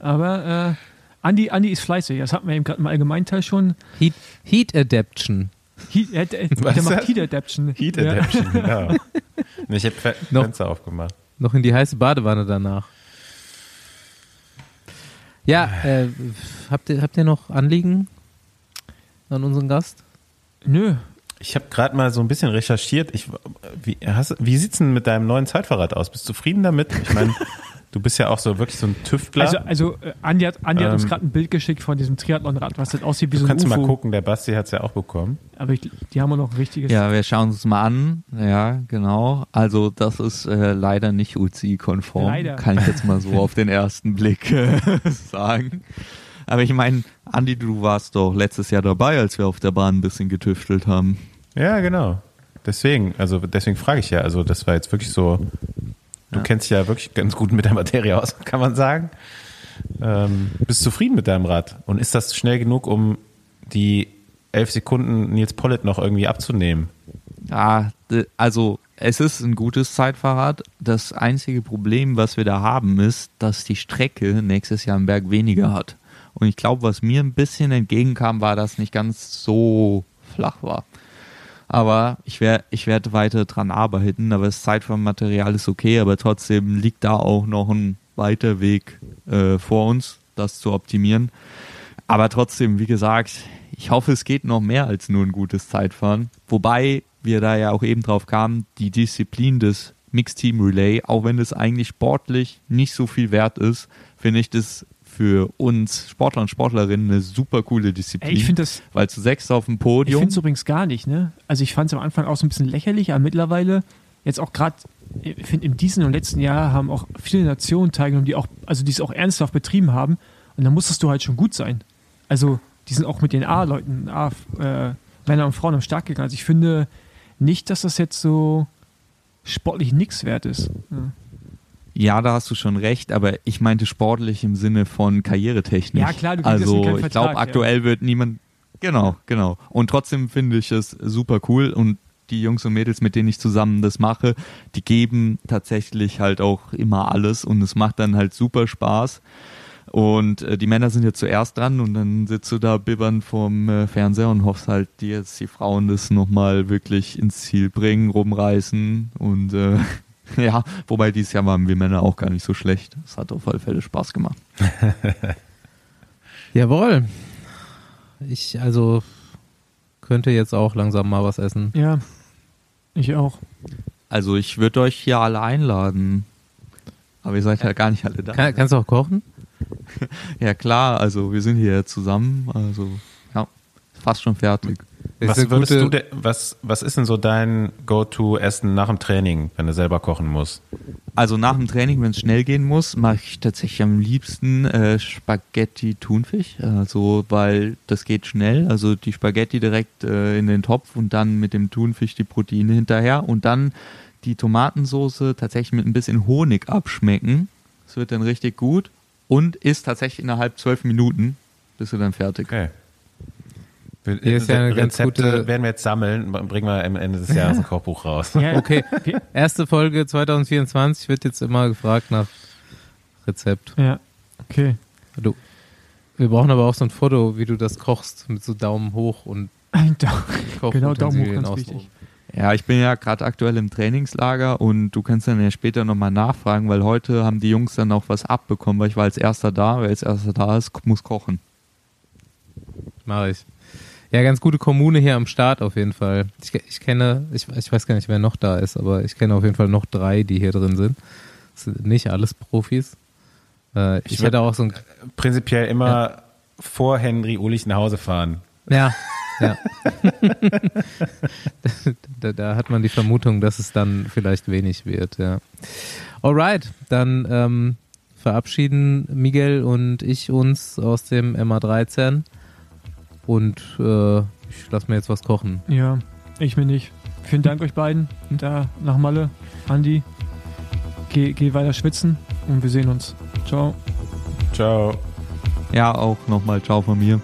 Aber äh, Andi, Andi ist fleißig, das hatten wir eben gerade im Allgemeinteil schon. Heat, Heat Adaption. Heat, Was der ist macht das? Heat Adaption. Heat Ja. Adaption, genau. Nee, Ich habe Fenster aufgemacht. Noch in die heiße Badewanne danach. Ja, äh, habt, ihr, habt ihr noch Anliegen an unseren Gast? Nö, Ich habe gerade mal so ein bisschen recherchiert. Ich, wie, hast, wie sieht's denn mit deinem neuen Zeitfahrrad aus? Bist du zufrieden damit? Ich meine, du bist ja auch so wirklich so ein Tüftler. Also, also äh, Andi hat, Andi hat uns Ähm, gerade ein Bild geschickt von diesem Triathlonrad, was das aussieht wie du so ein kannst UFO. mal gucken, der Basti hat's ja auch bekommen. Aber ich, die haben wir noch ein richtiges. Ja, wir schauen uns mal an. Ja, genau. Also das ist äh, leider nicht UCI-konform. Leider. Kann ich jetzt mal so auf den ersten Blick äh, sagen. Aber ich meine, Andi, du warst doch letztes Jahr dabei, als wir auf der Bahn ein bisschen getüftelt haben. Ja, genau. Deswegen, also deswegen frage ich ja. Also das war jetzt wirklich so. Du Ja. kennst dich ja wirklich ganz gut mit der Materie aus, kann man sagen. Ähm, bist du zufrieden mit deinem Rad? Und ist das schnell genug, um die elf Sekunden Nils Pollitt noch irgendwie abzunehmen? Ja, also es ist ein gutes Zeitfahrrad. Das einzige Problem, was wir da haben, ist, dass die Strecke nächstes Jahr am Berg weniger hat. Und ich glaube, was mir ein bisschen entgegenkam, war, dass nicht ganz so flach war. Aber ich werde ich werd weiter dran arbeiten, aber das Zeitfahrmaterial ist okay, aber trotzdem liegt da auch noch ein weiter Weg äh, vor uns, das zu optimieren. Aber trotzdem, wie gesagt, ich hoffe, es geht noch mehr als nur ein gutes Zeitfahren. Wobei wir da ja auch eben drauf kamen, die Disziplin des Mixed Team Relay, auch wenn es eigentlich sportlich nicht so viel wert ist, finde ich das für uns Sportler und Sportlerinnen eine super coole Disziplin. Ey, ich finde das, weil zu sechs auf dem ich Podium. finde es übrigens gar nicht, ne? Also ich fand es am Anfang auch so ein bisschen lächerlich, aber mittlerweile, jetzt auch gerade, ich finde, in diesem und letzten Jahr haben auch viele Nationen teilgenommen, die auch, also die es auch ernsthaft betrieben haben. Und da musstest du halt schon gut sein. Also, die sind auch mit den A-Leuten, A, äh, Männer und Frauen am Start gegangen. Also ich finde nicht, dass das jetzt so sportlich nichts wert ist. Ja. Ja, da hast du schon recht, aber ich meinte sportlich im Sinne von karrieretechnisch. Ja, klar, du kriegst Also keinen ich Vertrag, glaube, ja. aktuell wird niemand. Genau, genau. Und trotzdem finde ich es super cool und die Jungs und Mädels, mit denen ich zusammen das mache, die geben tatsächlich halt auch immer alles und es macht dann halt super Spaß. Und äh, die Männer sind ja zuerst dran und dann sitzt du da bibbern vorm äh, Fernseher und hoffst halt, die jetzt die Frauen das nochmal wirklich ins Ziel bringen, rumreißen und äh, Ja, wobei dieses Jahr waren wir Männer auch gar nicht so schlecht. Es hat auf alle Fälle Spaß gemacht. Jawohl. Ich also könnte jetzt auch langsam mal was essen. Ja, ich auch. Also ich würde euch hier alle einladen. Aber ihr seid ja gar nicht alle da. Kann, kannst du auch kochen? Ja klar, also wir sind hier zusammen. Also ja, fast schon fertig. Was, ist gute- du de, was, was ist denn so dein Go-To-Essen nach dem Training, wenn du selber kochen musst? Also nach dem Training, wenn es schnell gehen muss, mache ich tatsächlich am liebsten äh, Spaghetti Thunfisch. Also weil das geht schnell. Also die Spaghetti direkt äh, in den Topf und dann mit dem Thunfisch die Proteine hinterher und dann die Tomatensoße tatsächlich mit ein bisschen Honig abschmecken. Das wird dann richtig gut und ist tatsächlich innerhalb zwölf Minuten bist du dann fertig. Okay. Wir- Hier ist ja eine ganz Rezepte gute- werden wir jetzt sammeln, bringen wir am Ende des Jahres ein Kochbuch raus. Ja, Okay, erste Folge 2024 wird jetzt immer gefragt nach Rezept. Ja, okay. Du, wir brauchen aber auch so ein Foto, wie du das kochst, mit so Daumen hoch und Ein Daumen. Koch Genau, Daumen hoch, ganz wichtig. Ja, ich bin ja gerade aktuell im Trainingslager und du kannst dann ja später nochmal nachfragen, weil heute haben die Jungs dann auch was abbekommen, weil ich war als erster da, wer als erster da ist, muss kochen. Mache ich. Ja, ganz gute Kommune hier am Start auf jeden Fall. Ich, ich kenne, ich, ich weiß gar nicht, wer noch da ist, aber ich kenne auf jeden Fall noch drei, die hier drin sind. Das sind nicht alles Profis. Äh, ich Ich hätte auch so ein. Prinzipiell immer vor Henry Ulich nach Hause fahren. Ja, ja. da, da hat man die Vermutung, dass es dann vielleicht wenig wird, ja. Alright, dann ähm, verabschieden Miguel und ich uns aus dem MA13 und äh, ich lasse mir jetzt was kochen. Ja, ich mir nicht. Vielen Dank euch beiden. Und da nach Malle, Andi. Geh, geh weiter schwitzen und wir sehen uns. Ciao. Ciao. Ja, auch nochmal Ciao von mir.